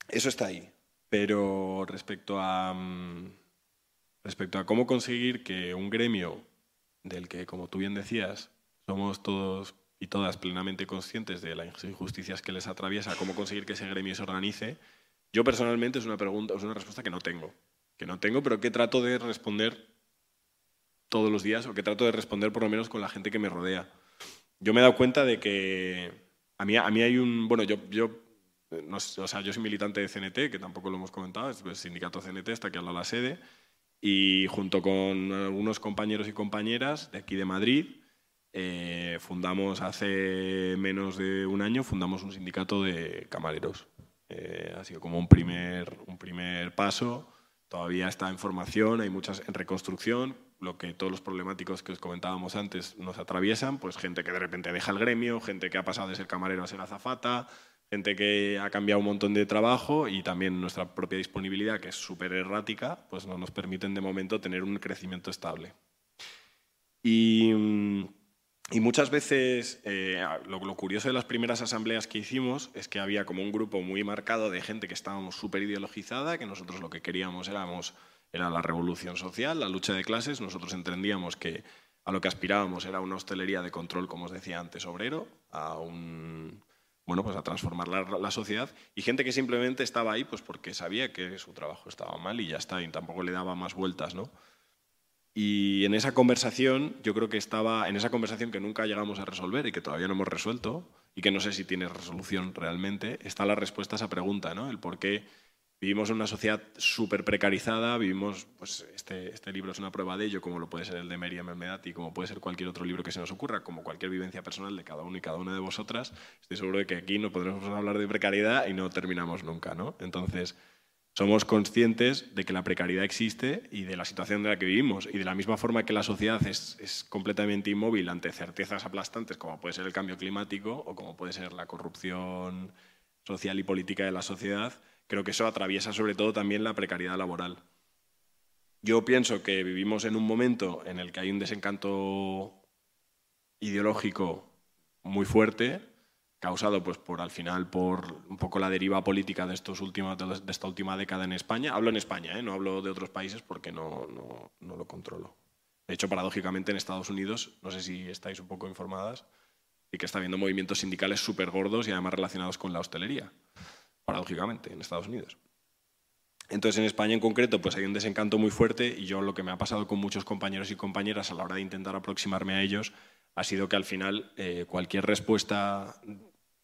Speaker 4: eso está ahí. Pero respecto a, mm, respecto a cómo conseguir que un gremio del que, como tú bien decías, somos todos y todas plenamente conscientes de las injusticias que les atraviesa, cómo conseguir que ese gremio se organice, yo personalmente es una pregunta, es una respuesta que no tengo, que no tengo, pero que trato de responder todos los días o que trato de responder por lo menos con la gente que me rodea. Yo me he dado cuenta de que a mí, a mí hay un, bueno, yo, yo, no o sea, yo soy militante de CNT, que tampoco lo hemos comentado, es el sindicato CNT, está aquí al lado de la sede, y junto con algunos compañeros y compañeras de aquí de Madrid, eh, fundamos hace menos de un año, fundamos un sindicato de camareros. Eh, ha sido como un primer, un primer paso. Todavía está en formación, hay muchas en reconstrucción, lo que todos los problemáticos que os comentábamos antes nos atraviesan, pues gente que de repente deja el gremio, gente que ha pasado de ser camarero a ser azafata, gente que ha cambiado un montón de trabajo y también nuestra propia disponibilidad, que es súper errática, pues no nos permiten de momento tener un crecimiento estable. Y mm, y muchas veces, eh, lo, curioso de las primeras asambleas que hicimos es que había como un grupo muy marcado de gente que estábamos súper ideologizada, que nosotros lo que queríamos éramos, era la revolución social, la lucha de clases. Nosotros entendíamos que a lo que aspirábamos era una hostelería de control, como os decía antes, obrero, a un, bueno, pues a transformar la, la, sociedad y gente que simplemente estaba ahí pues porque sabía que su trabajo estaba mal y ya está, y tampoco le daba más vueltas, ¿no? Y en esa conversación, yo creo que estaba, en esa conversación que nunca llegamos a resolver y que todavía no hemos resuelto, y que no sé si tiene resolución realmente, está la respuesta a esa pregunta, ¿no? El por qué vivimos en una sociedad súper precarizada, vivimos, pues este, este libro es una prueba de ello, como lo puede ser el de Miriam Medati, como puede ser cualquier otro libro que se nos ocurra, como cualquier vivencia personal de cada uno y cada una de vosotras. Estoy seguro de que aquí no podremos hablar de precariedad y no terminamos nunca, ¿no? Entonces, somos conscientes de que la precariedad existe y de la situación de la que vivimos. Y de la misma forma que la sociedad es, completamente inmóvil ante certezas aplastantes, como puede ser el cambio climático o como puede ser la corrupción social y política de la sociedad, creo que eso atraviesa sobre todo también la precariedad laboral. Yo pienso que vivimos en un momento en el que hay un desencanto ideológico muy fuerte, causado pues por al final por un poco la deriva política de estos últimos de esta última década en España. Hablo en España ¿eh? no hablo de otros países porque no, no, no, lo controlo. De hecho paradójicamente en Estados Unidos no sé si estáis un poco informadas y que está habiendo movimientos sindicales súper gordos y además relacionados con la hostelería paradójicamente en Estados Unidos. Entonces en España en concreto pues hay un desencanto muy fuerte y yo lo que me ha pasado con muchos compañeros y compañeras a la hora de intentar aproximarme a ellos ha sido que al final eh, cualquier respuesta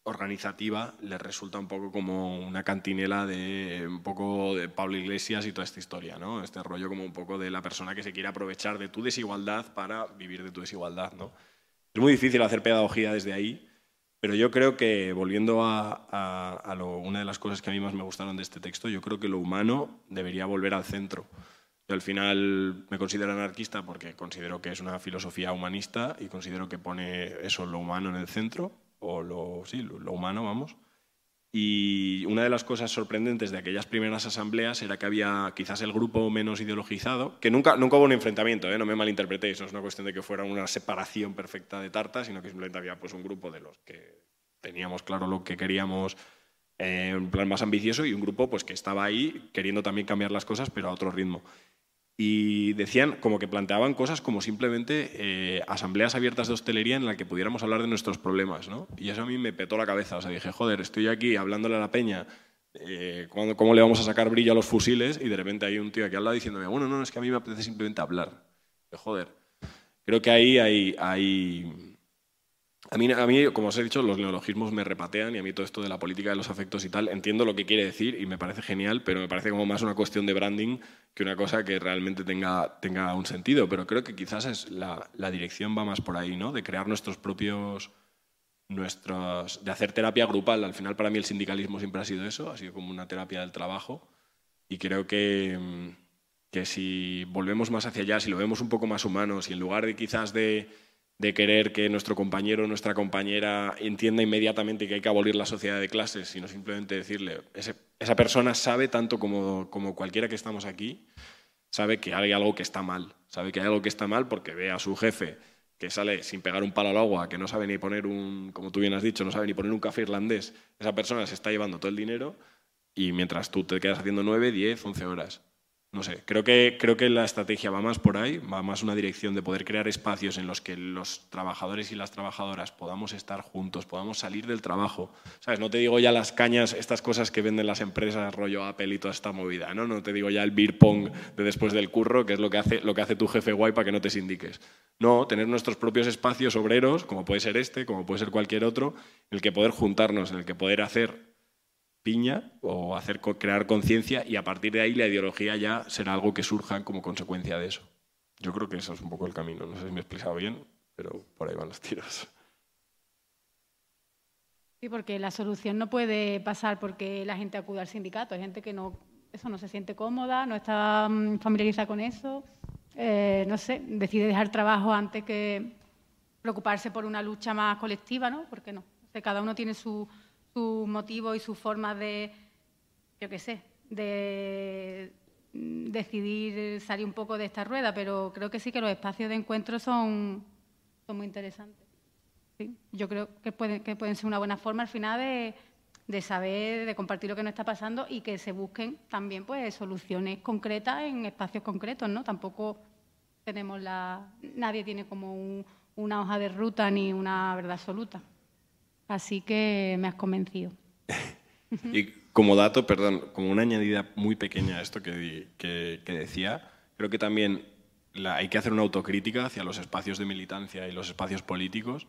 Speaker 4: organizativa le resulta un poco como una cantinela de un poco de Pablo Iglesias y toda esta historia, ¿no? Este rollo como un poco de la persona que se quiere aprovechar de tu desigualdad para vivir de tu desigualdad, ¿no? Es muy difícil hacer pedagogía desde ahí, pero yo creo que, volviendo a, una de las cosas que a mí más me gustaron de este texto, yo creo que lo humano debería volver al centro. Yo al final me considero anarquista porque considero que es una filosofía humanista y considero que pone eso, lo humano en el centro, o lo, sí, lo, humano, vamos. Y una de las cosas sorprendentes de aquellas primeras asambleas era que había quizás el grupo menos ideologizado, que nunca, nunca hubo un enfrentamiento, ¿eh? no me malinterpretéis, no es una cuestión de que fuera una separación perfecta de tartas, sino que simplemente había pues, un grupo de los que teníamos claro lo que queríamos eh, un plan más ambicioso y un grupo pues, que estaba ahí queriendo también cambiar las cosas, pero a otro ritmo y decían como que planteaban cosas como simplemente eh, asambleas abiertas de hostelería en las que pudiéramos hablar de nuestros problemas, ¿no? Y eso a mí me petó la cabeza, o sea, dije, joder, estoy aquí hablándole a la peña, eh, ¿cómo le vamos a sacar brillo a los fusiles? Y de repente hay un tío aquí al lado diciéndome, bueno, no, es que a mí me apetece simplemente hablar. joder, creo que ahí hay, hay a mí, a mí, como os he dicho, los neologismos me repatean y a mí todo esto de la política de los afectos y tal, entiendo lo que quiere decir y me parece genial, pero me parece como más una cuestión de branding que una cosa que realmente tenga, tenga un sentido. Pero creo que quizás es la, la dirección va más por ahí, ¿no? De crear nuestros propios, nuestros, de hacer terapia grupal. Al final para mí el sindicalismo siempre ha sido eso, ha sido como una terapia del trabajo y creo que, que si volvemos más hacia allá, si lo vemos un poco más humanos y en lugar de quizás de de querer que nuestro compañero o nuestra compañera entienda inmediatamente que hay que abolir la sociedad de clases, sino simplemente decirle, esa persona sabe tanto como, como cualquiera que estamos aquí, sabe que hay algo que está mal, sabe que hay algo que está mal porque ve a su jefe que sale sin pegar un palo al agua, que no sabe ni poner un, como tú bien has dicho, no sabe ni poner un café irlandés, esa persona se está llevando todo el dinero y mientras tú te quedas haciendo 9, 10, 11 horas. No sé, creo que, creo que la estrategia va más por ahí, va más una dirección de poder crear espacios en los que los trabajadores y las trabajadoras podamos estar juntos, podamos salir del trabajo. ¿Sabes? No te digo ya las cañas, estas cosas que venden las empresas, rollo Apple y toda esta movida, ¿no? No te digo ya el beer pong de después del curro, que es lo que hace, lo que hace tu jefe guay para que no te sindiques. No, tener nuestros propios espacios obreros, como puede ser este, como puede ser cualquier otro, en el que poder juntarnos, en el que poder hacer piña o hacer crear conciencia y a partir de ahí la ideología ya será algo que surja como consecuencia de eso. Yo creo que eso es un poco el camino. No sé si me he explicado bien, pero por ahí van los tiros.
Speaker 3: Sí, porque la solución no puede pasar porque la gente acude al sindicato. Hay gente que no, eso no se siente cómoda, no está mm, familiarizada con eso. Eh, no sé, decide dejar trabajo antes que preocuparse por una lucha más colectiva, ¿no? ¿Por qué no? cada uno tiene su, sus motivos y sus formas de, yo qué sé, de decidir salir un poco de esta rueda, pero creo que sí que los espacios de encuentro son, son muy interesantes. ¿sí? Yo creo que pueden, que pueden ser una buena forma al final de, de, saber, de compartir lo que nos está pasando y que se busquen también pues soluciones concretas en espacios concretos, ¿no? Tampoco tenemos la... Nadie tiene como una hoja de ruta ni una verdad absoluta. Así que me has convencido.
Speaker 4: y como dato, perdón, como una añadida muy pequeña a esto que, decía, creo que también hay que hacer una autocrítica hacia los espacios de militancia y los espacios políticos,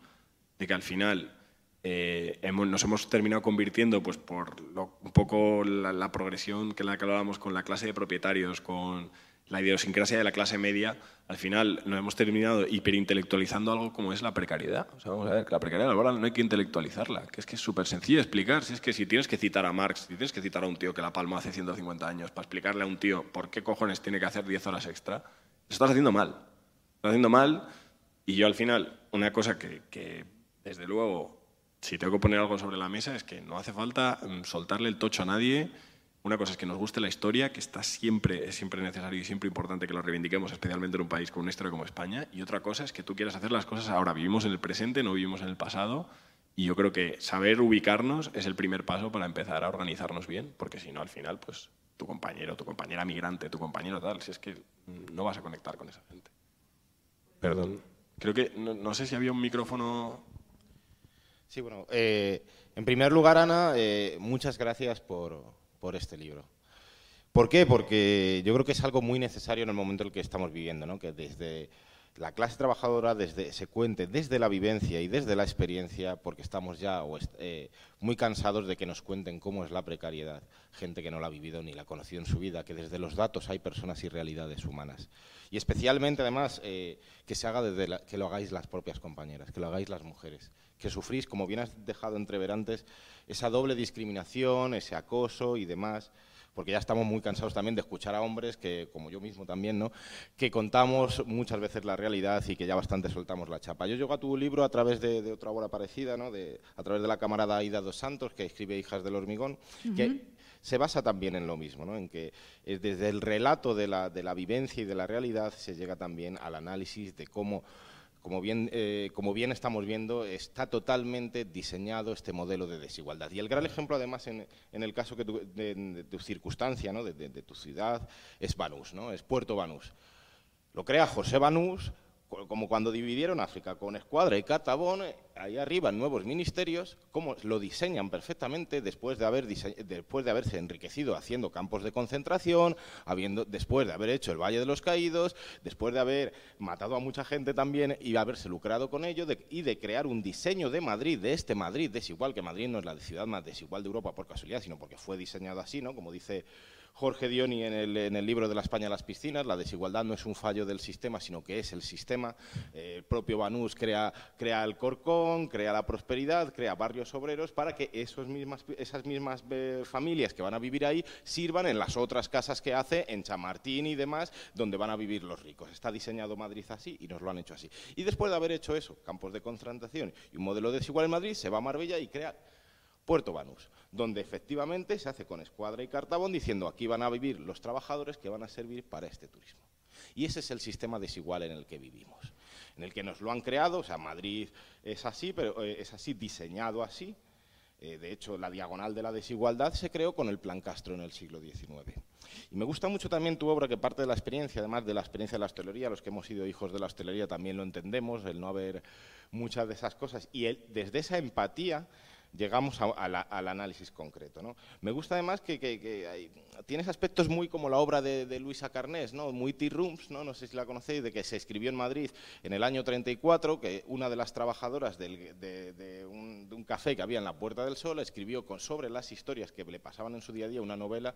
Speaker 4: de que al final eh, nos hemos terminado convirtiendo, pues por un poco la, progresión que la que hablábamos con la clase de propietarios, con la idiosincrasia de la clase media, al final nos hemos terminado hiperintelectualizando algo como es la precariedad. O sea, vamos a ver, que la precariedad laboral no hay que intelectualizarla, que es que es súper sencillo explicar. Si es que si tienes que citar a Marx, si tienes que citar a un tío que la palma hace 150 años para explicarle a un tío por qué cojones tiene que hacer 10 horas extra, lo estás haciendo mal. Estás haciendo mal y yo al final, una cosa que, que desde luego, si tengo que poner algo sobre la mesa es que no hace falta mm, soltarle el tocho a nadie una cosa es que nos guste la historia, que está siempre, es siempre necesario y siempre importante que lo reivindiquemos, especialmente en un país con una historia como España. Y otra cosa es que tú quieras hacer las cosas ahora. Vivimos en el presente, no vivimos en el pasado. Y yo creo que saber ubicarnos es el primer paso para empezar a organizarnos bien, porque si no, al final, pues tu compañero, tu compañera migrante, tu compañero tal, si es que no vas a conectar con esa gente. Perdón. Creo que, no, sé si había un micrófono.
Speaker 9: Sí, bueno, eh, en primer lugar, Ana, eh, muchas gracias por, por este libro. ¿Por qué? Porque yo creo que es algo muy necesario en el momento en el que estamos viviendo, ¿no? que desde la clase trabajadora desde, se cuente desde la vivencia y desde la experiencia, porque estamos ya eh, muy cansados de que nos cuenten cómo es la precariedad, gente que no la ha vivido ni la ha conocido en su vida, que desde los datos hay personas y realidades humanas. Y especialmente, además, eh, que se haga desde que lo hagáis las propias compañeras, que lo hagáis las mujeres, que sufrís, como bien has dejado entrever antes, esa doble discriminación, ese acoso y demás, porque ya estamos muy cansados también de escuchar a hombres que, como yo mismo también, ¿no? que contamos muchas veces la realidad y que ya bastante soltamos la chapa. Yo llego a tu libro a través de, otra obra parecida, ¿no? de, a través de la camarada Aida dos Santos, que escribe Hijas del Hormigón, que se basa también en lo mismo, ¿no? en que eh, desde el relato de la, de la vivencia y de la realidad se llega también al análisis de cómo como bien, eh, como bien estamos viendo, está totalmente diseñado este modelo de desigualdad. Y el gran ejemplo, además, en, el caso que de, tu circunstancia, ¿no? de, de, tu ciudad, es Banús, ¿no? es Puerto Banús. Lo crea José Banús como cuando dividieron África con Escuadra y Catabón, ahí arriba nuevos ministerios, cómo lo diseñan perfectamente después de, haber después de haberse enriquecido haciendo campos de concentración, habiendo, después de haber hecho el Valle de los Caídos, después de haber matado a mucha gente también y haberse lucrado con ello, y de crear un diseño de Madrid, de este Madrid desigual, que Madrid no es la ciudad más desigual de Europa por casualidad, sino porque fue diseñado así, ¿no? como dice Jorge Dioni en el, libro de la España a las piscinas, la desigualdad no es un fallo del sistema, sino que es el sistema. Eh, el propio Banús crea, el Corcón, crea la prosperidad, crea barrios obreros para que esas mismas eh, familias que van a vivir ahí sirvan en las otras casas que hace en Chamartín y demás, donde van a vivir los ricos. Está diseñado Madrid así y nos lo han hecho así. Y después de haber hecho eso, campos de concentración y un modelo desigual en Madrid, se va a Marbella y crea Puerto Banús, donde efectivamente se hace con escuadra y cartabón diciendo aquí van a vivir los trabajadores que van a servir para este turismo. Y ese es el sistema desigual en el que vivimos, en el que nos lo han creado, o sea, Madrid es así, pero eh, es así, diseñado así. Eh, de hecho, la diagonal de la desigualdad se creó con el Plan Castro en el siglo XIX. Y me gusta mucho también tu obra, que parte de la experiencia, además de la experiencia de la hostelería, los que hemos sido hijos de la hostelería también lo entendemos, el no haber muchas de esas cosas. Y desde esa empatía llegamos al análisis concreto. ¿no? Me gusta además que, tienes aspectos muy como la obra de, Luisa Carnés, ¿no? muy Rooms, ¿no? no sé si la conocéis, de que se escribió en Madrid en el año 34, que una de las trabajadoras de, un, café que había en la Puerta del Sol escribió con, sobre las historias que le pasaban en su día a día una novela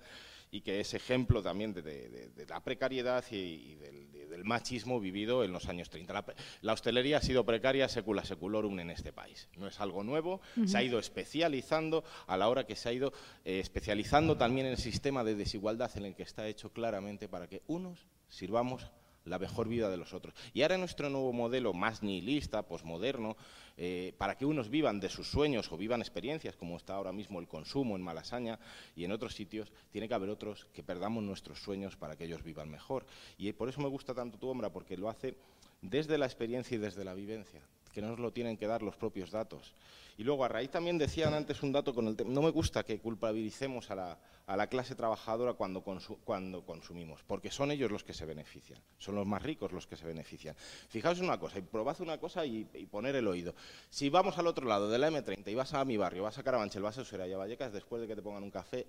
Speaker 9: y que es ejemplo también de, la precariedad y, del, machismo vivido en los años 30. La, hostelería ha sido precaria secula seculorum en este país. No es algo nuevo, se ha ido especializando a la hora que se ha ido eh, especializando también en el sistema de desigualdad en el que está hecho claramente para que unos sirvamos la mejor vida de los otros. Y ahora nuestro nuevo modelo más nihilista, posmoderno, eh, para que unos vivan de sus sueños o vivan experiencias, como está ahora mismo el consumo en Malasaña y en otros sitios, tiene que haber otros que perdamos nuestros sueños para que ellos vivan mejor. Y por eso me gusta tanto tu obra, porque lo hace desde la experiencia y desde la vivencia, que no nos lo tienen que dar los propios datos. Y luego, a raíz también decían antes un dato con el tema, no me gusta que culpabilicemos a la, a la clase trabajadora cuando, cuando consumimos, porque son ellos los que se benefician, son los más ricos los que se benefician. Fijaos una cosa, y probad una cosa y, poner el oído. Si vamos al otro lado de la M30 y vas a mi barrio, vas a Carabanchel, vas a Usera y a Vallecas, después de que te pongan un café,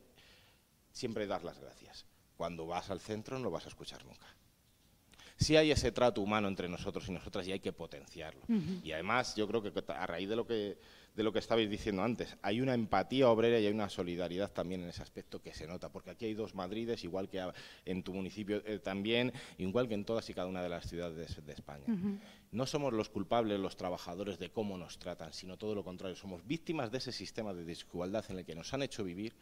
Speaker 9: siempre das las gracias. Cuando vas al centro no vas a escuchar nunca. Si hay ese trato humano entre nosotros y nosotras y hay que potenciarlo. Y además, yo creo que a raíz de lo que de lo que estabais diciendo antes. Hay una empatía obrera y hay una solidaridad también en ese aspecto que se nota, porque aquí hay dos Madrides, igual que en tu municipio eh, también, igual que en todas y cada una de las ciudades de España. No somos los culpables, los trabajadores, de cómo nos tratan, sino todo lo contrario. Somos víctimas de ese sistema de desigualdad en el que nos han hecho vivir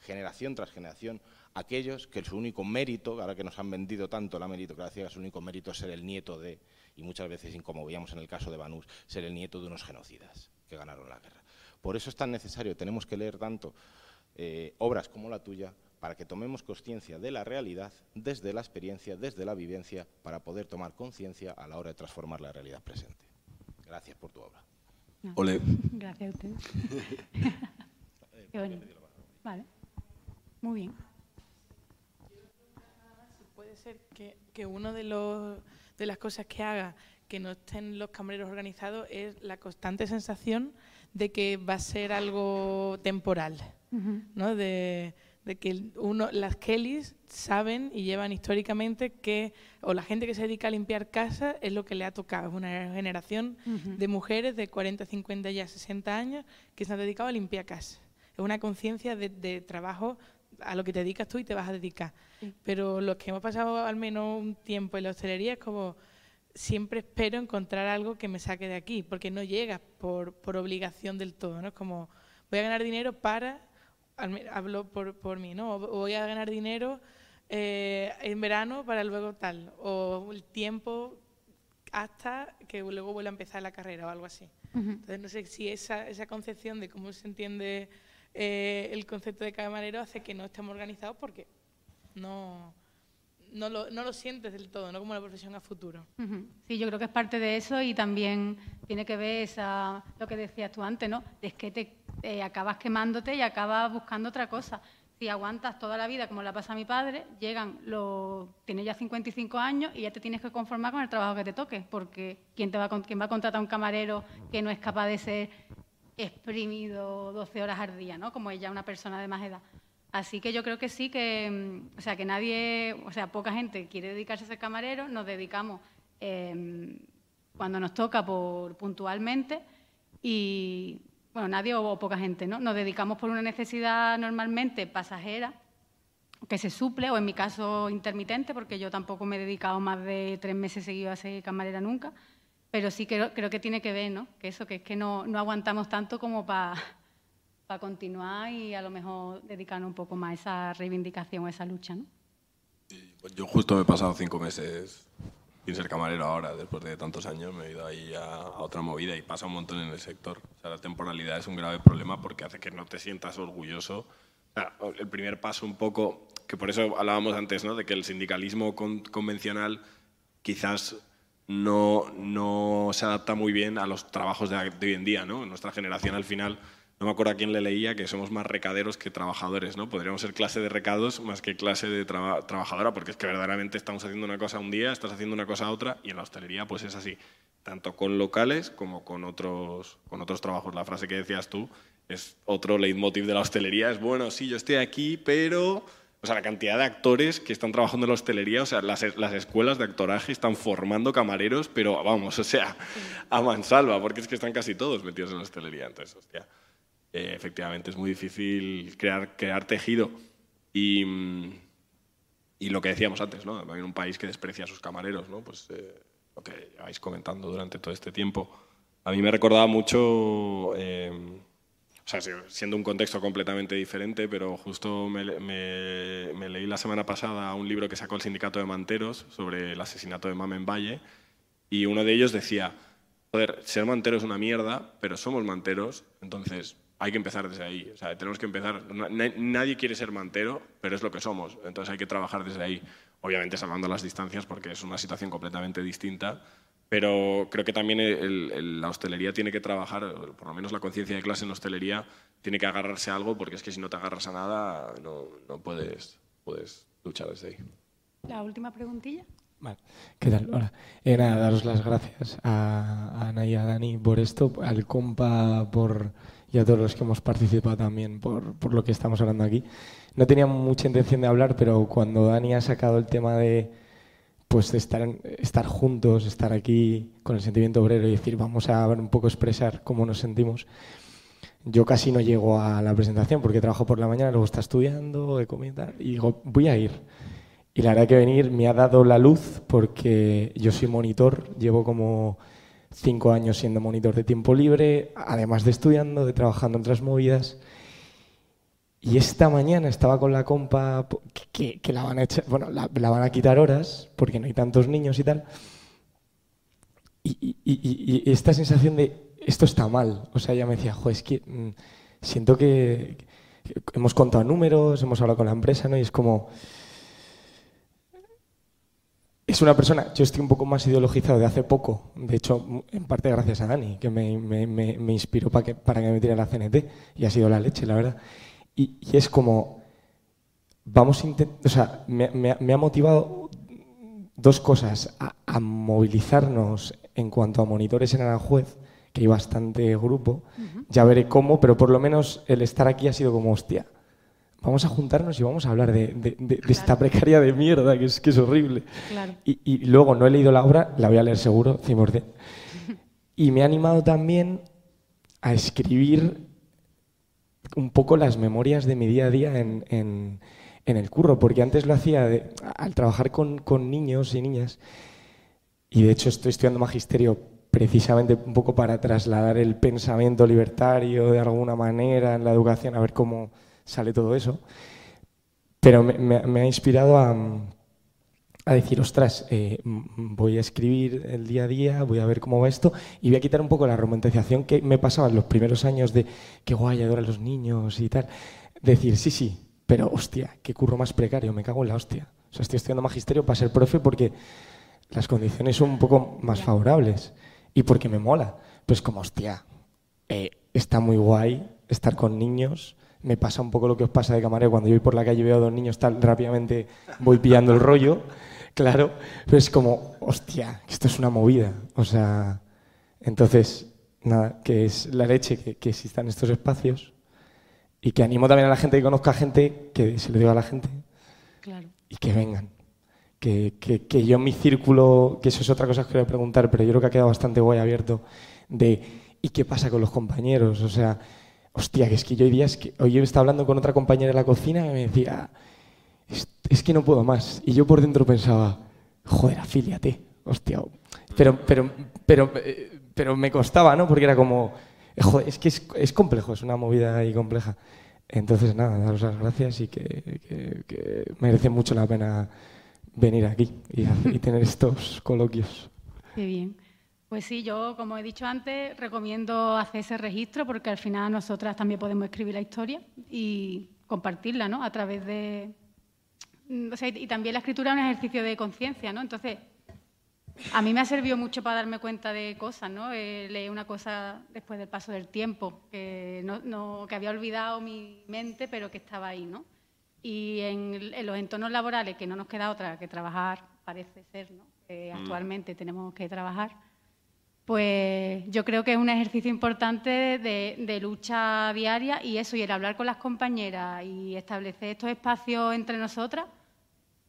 Speaker 9: generación tras generación, aquellos que su único mérito, ahora que nos han vendido tanto la meritocracia, su único mérito es ser el nieto de, y muchas veces, como veíamos en el caso de Banús, ser el nieto de unos genocidas que ganaron la guerra. Por eso es tan necesario, tenemos que leer tanto eh, obras como la tuya para que tomemos conciencia de la realidad desde la experiencia, desde la vivencia, para poder tomar conciencia a la hora de transformar la realidad presente. Gracias por tu obra.
Speaker 4: Ole.
Speaker 3: Gracias a usted. Qué bonito. Vale. Muy bien.
Speaker 7: Ser que, que uno de los de las cosas que haga que no estén los camareros organizados es la constante sensación de que va a ser algo temporal, ¿no? De, que uno, las Kellys saben y llevan históricamente que, o la gente que se dedica a limpiar casas es lo que le ha tocado. Es una generación de mujeres de 40, 50, ya 60 años que se han dedicado a limpiar casas. Es una conciencia de, trabajo a lo que te dedicas tú y te vas a dedicar. Pero los que hemos pasado al menos un tiempo en la hostelería es como siempre espero encontrar algo que me saque de aquí, porque no llega por, por obligación del todo, ¿no? Es como, voy a ganar dinero para hablo por, por mí, ¿no? O voy a ganar dinero eh, en verano para luego tal, o el tiempo hasta que luego vuelva a empezar la carrera o algo así. Entonces, no sé si esa, esa concepción de cómo se entiende eh, el concepto de camarero hace que no estemos organizados porque no, no, lo, lo sientes del todo, no como una profesión a futuro.
Speaker 3: Sí, yo creo que es parte de eso y también tiene que ver esa, lo que decías tú antes, ¿no? Es que te acabas quemándote y acabas buscando otra cosa. Si aguantas toda la vida, como la pasa a mi padre, llegan los, tienes ya 55 años y ya te tienes que conformar con el trabajo que te toque, porque ¿quién, te va, quién va a contratar a un camarero que no es capaz de ser exprimido 12 horas al día, ¿no? Como ella, una persona de más edad. Así que yo creo que sí que, mm, o sea, que nadie, o sea, poca gente quiere dedicarse a ser camarero, nos dedicamos eh, cuando nos toca por puntualmente y, bueno, nadie o, o poca gente, ¿no? Nos dedicamos por una necesidad normalmente pasajera que se suple, o en mi caso intermitente, porque yo tampoco me he dedicado más de tres meses seguidos a ser camarera nunca, pero sí creo, creo que tiene que ver, ¿no? Que eso, que es que no, no aguantamos tanto como para continuar y a lo mejor dedicarnos un poco más a esa reivindicación, a esa lucha, ¿no?
Speaker 4: Yo justo me he pasado cinco meses sin ser camarero ahora, después de tantos años, me he ido ahí a, a otra movida y pasa un montón en el sector. O sea, la temporalidad es un grave problema porque hace que no te sientas orgulloso. O sea, el primer paso un poco, que por eso hablábamos antes, ¿no? de que el sindicalismo con- convencional quizás no, no se adapta muy bien a los trabajos de, hoy en día. ¿no? Nuestra generación al final, no me acuerdo a quién le leía, que somos más recaderos que trabajadores. ¿no? Podríamos ser clase de recados más que clase de traba- trabajadora, porque es que verdaderamente estamos haciendo una cosa un día, estás haciendo una cosa otra, y en la hostelería pues es así, tanto con locales como con otros, con otros trabajos. La frase que decías tú es otro leitmotiv de la hostelería, es bueno, sí, yo estoy aquí, pero... O sea, la cantidad de actores que están trabajando en la hostelería, o sea, las, las escuelas de actoraje están formando camareros, pero vamos, o sea, a mansalva, porque es que están casi todos metidos en la hostelería. Entonces, hostia, eh, efectivamente es muy difícil crear, crear tejido. Y, y lo que decíamos antes, ¿no? En un país que desprecia a sus camareros, ¿no? Pues eh, lo que lleváis comentando durante todo este tiempo. A mí me recordaba mucho, eh, o sea, si- siendo un contexto completamente diferente, pero justo me, le- me- me leí la semana pasada un libro que sacó el Sindicato de Manteros sobre el asesinato de Mamen Valle y uno de ellos decía, joder, ser mantero es una mierda, pero somos manteros, entonces hay que empezar desde ahí. O sea, tenemos que empezar. na- na- Nadie quiere ser mantero, pero es lo que somos, entonces hay que trabajar desde ahí. Obviamente salvando las distancias porque es una situación completamente distinta, pero creo que también el- el- la hostelería tiene que trabajar, por lo menos la conciencia de clase en hostelería, tiene que agarrarse a algo porque es que si no te agarras a nada no, no puedes, puedes luchar desde ahí.
Speaker 3: La última preguntilla.
Speaker 10: Vale. ¿Qué tal? Hola. Eh, nada, daros las gracias a, a Ana y a Dani por esto, al compa por, y a todos los que hemos participado también por, por lo que estamos hablando aquí. No tenía mucha intención de hablar, pero cuando Dani ha sacado el tema de pues estar, estar juntos, estar aquí con el sentimiento obrero y decir vamos a ver un poco expresar cómo nos sentimos, yo casi no llego a la presentación porque trabajo por la mañana, luego está estudiando, he comido y digo, voy a ir. Y la verdad que venir me ha dado la luz porque yo soy monitor, llevo como cinco años siendo monitor de tiempo libre, además de estudiando, de trabajando en otras movidas. Y esta mañana estaba con la compa que, la van a echar, quitar horas porque no hay tantos niños y tal. Y, esta sensación de esto está mal. O sea, ella me decía, jo, es que mm, siento que, hemos contado números, hemos hablado con la empresa, ¿no? Y es como es una persona, yo estoy un poco más ideologizado de hace poco, de hecho, en parte gracias a Dani, que me, me- me- inspiró para que, para que me metiera la CNT, y ha sido la leche, la verdad. Y, y es como, vamos a intentar, o sea, me, me ha- me ha motivado dos cosas, a, a movilizarnos en cuanto a monitores en Aranjuez, que hay bastante grupo, ya veré cómo, pero por lo menos el estar aquí ha sido como, hostia, vamos a juntarnos y vamos a hablar de, de- de- de esta precaria de mierda que es, que es horrible.
Speaker 3: Claro.
Speaker 10: Y, y luego no he leído la obra, la voy a leer seguro, 100%. Y me ha animado también a escribir un poco las memorias de mi día a día en, en- el curro, porque antes lo hacía al trabajar con, con niños y niñas, y de hecho estoy estudiando magisterio precisamente un poco para trasladar el pensamiento libertario de alguna manera en la educación, a ver cómo sale todo eso. Pero me- me ha inspirado a, a decir, ostras, eh, voy a escribir el día a día, voy a ver cómo va esto y voy a quitar un poco la romantización que me pasaba en los primeros años de qué guay, adoro a los niños y tal. Decir, sí, sí, pero hostia, qué curro más precario, me cago en la hostia. O sea, estoy estudiando magisterio para ser profe porque las condiciones son un poco más favorables y porque me mola. Pues como, hostia, eh, está muy guay estar con niños. Me pasa un poco lo que os pasa de camarero cuando yo voy por la calle y veo a dos niños tal, rápidamente voy pillando el rollo, claro. Pero es como, hostia, esto es una movida. O sea, entonces, nada, que es la leche que, que existan estos espacios y que animo también a la gente que conozca gente, que se lo diga a la gente,
Speaker 3: Claro.
Speaker 10: y que vengan. Que, que, que yo en mi círculo, que eso es otra cosa que quería preguntar, pero yo creo que ha quedado bastante guay abierto, de ¿y qué pasa con los compañeros? O sea, hostia, que es que yo hay días que hoy yo estaba hablando con otra compañera en la cocina y me decía, es, que no puedo más. Y yo por dentro pensaba, joder, afíliate, hostia. Pero, pero, pero, eh, pero me costaba, ¿no? Porque era como, eh, joder, es que es, es complejo, es una movida ahí compleja. Entonces, nada, daros las gracias y que, que- merece mucho la pena venir aquí y, y tener estos coloquios.
Speaker 3: Qué bien. Pues sí, yo, como he dicho antes, recomiendo hacer ese registro porque al final nosotras también podemos escribir la historia y compartirla, ¿no? A través de... mm, O sea, y también la escritura es un ejercicio de conciencia, ¿no? Entonces, a mí me ha servido mucho para darme cuenta de cosas, ¿no? Eh, leí una cosa después del paso del tiempo, que, no, no- que había olvidado mi mente, pero que estaba ahí, ¿no? Y en, en los entornos laborales, que no nos queda otra que trabajar, parece ser, ¿no? Que
Speaker 11: Mm.
Speaker 3: actualmente tenemos que trabajar, pues yo creo que es un ejercicio importante de, de lucha diaria y eso, y el hablar con las compañeras y establecer estos espacios entre nosotras,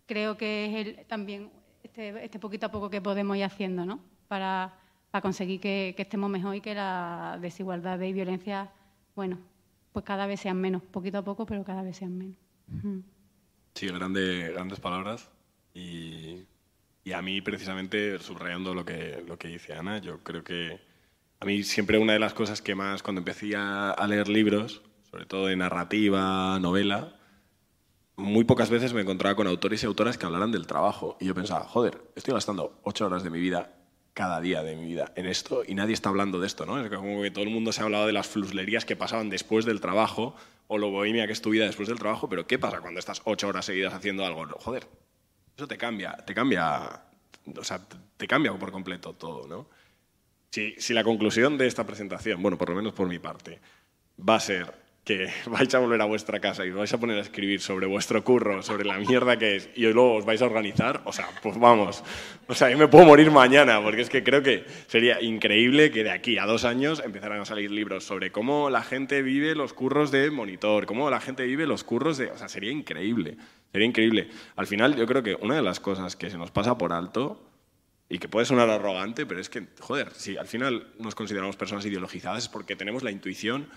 Speaker 3: creo que es el- también este, este poquito a poco que podemos ir haciendo, ¿no? Para, para conseguir que, que estemos mejor y que la desigualdad y violencia, bueno, pues cada vez sean menos, poquito a poco, pero cada vez sean menos. Ujú.
Speaker 4: Sí, grande, grandes palabras. Y, y a mí, precisamente, subrayando lo que, lo que dice Ana, yo creo que a mí siempre una de las cosas que más, cuando empecé a, a leer libros, sobre todo de narrativa, novela, muy pocas veces me encontraba con autores y autoras que hablaran del trabajo. Y yo pensaba, joder, estoy gastando ocho horas de mi vida cada día de mi vida en esto y nadie está hablando de esto, ¿no? Es como que todo el mundo se ha hablado de las fluslerías que pasaban después del trabajo o lo bohemia que es tu vida después del trabajo, pero ¿qué pasa cuando estás ocho horas seguidas haciendo algo? Joder, eso te cambia, te cambia, o sea, te cambia por completo todo, ¿no? Si, si la conclusión de esta presentación, bueno, por lo menos por mi parte, va a ser que vais a volver a vuestra casa y os vais a poner a escribir sobre vuestro curro, sobre la mierda que es, y luego os vais a organizar, o sea, pues vamos. O sea, yo me puedo morir mañana, porque es que creo que sería increíble que de aquí a dos años empezaran a salir libros sobre cómo la gente vive los curros de monitor, cómo la gente vive los curros de... O sea, sería increíble, sería increíble. Al final, yo creo que una de las cosas que se nos pasa por alto y que puede sonar arrogante, pero es que, joder, si al final nos consideramos personas ideologizadas es porque tenemos la intuición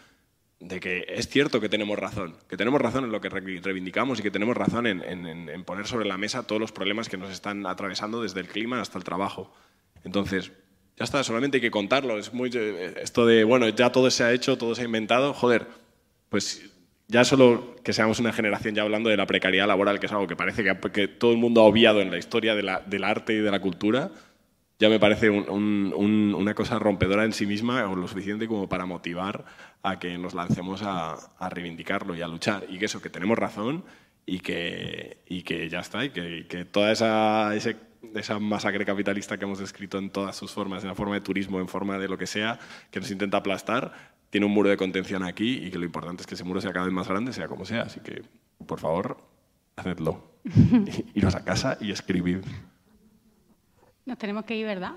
Speaker 4: de que es cierto que tenemos razón, que tenemos razón en lo que re- reivindicamos y que tenemos razón en, en- poner sobre la mesa todos los problemas que nos están atravesando desde el clima hasta el trabajo. Entonces, ya está, solamente hay que contarlo. Es muy eh, esto de, bueno, ya todo se ha hecho, todo se ha inventado, joder, pues ya solo que seamos una generación ya hablando de la precariedad laboral, que es algo que parece que, todo el mundo ha obviado en la historia de del arte y de la cultura, ya me parece un- un- un- una cosa rompedora en sí misma o lo suficiente como para motivar a que nos lancemos a, a reivindicarlo y a luchar. Y que eso, que tenemos razón y que, y que ya está, y que, y que toda esa, ese- esa masacre capitalista que hemos descrito en todas sus formas, en la forma de turismo, en forma de lo que sea, que nos intenta aplastar, tiene un muro de contención aquí y que lo importante es que ese muro sea cada vez más grande, sea como sea. Así que, por favor, hacedlo. Iros a casa y escribid.
Speaker 3: Nos tenemos que ir, ¿verdad?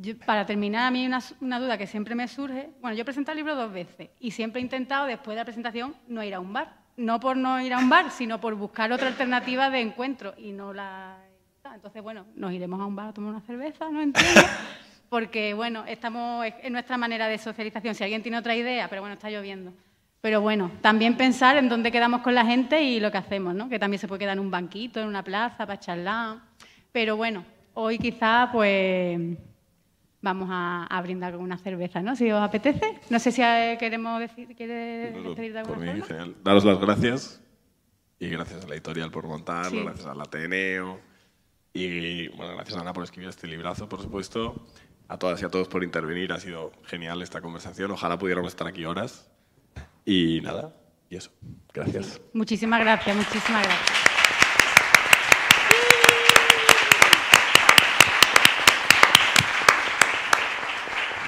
Speaker 3: Yo- para terminar, a mí una, una duda que siempre me surge. Bueno, yo he presentado el libro dos veces y siempre he intentado, después de la presentación, no ir a un bar. No por no ir a un bar, sino por buscar otra alternativa de encuentro y no la. Entonces, bueno, nos iremos a un bar a tomar una cerveza, no entiendo. Porque, bueno, estamos es nuestra manera de socialización. Si alguien tiene otra idea, pero bueno, está lloviendo. Pero bueno, también pensar en dónde quedamos con la gente y lo que hacemos, ¿no? Que también se puede quedar en un banquito, en una plaza, para charlar. Pero bueno, hoy quizá, pues, vamos a, a brindar con una cerveza, ¿no? Si os apetece. No sé si eh, queremos decir, quiere despedir de
Speaker 4: Por
Speaker 3: alguna
Speaker 4: mí,
Speaker 3: forma.
Speaker 4: genial. Daros las gracias y gracias a la editorial por montarlo,
Speaker 3: Sí.
Speaker 4: gracias al Ateneo y bueno, gracias a Ana por escribir este librazo, por supuesto. A todas y a todos por intervenir, ha sido genial esta conversación. Ojalá pudiéramos estar aquí horas. Y nada, y eso. Gracias.
Speaker 3: Muchísimas gracias, muchísimas gracias.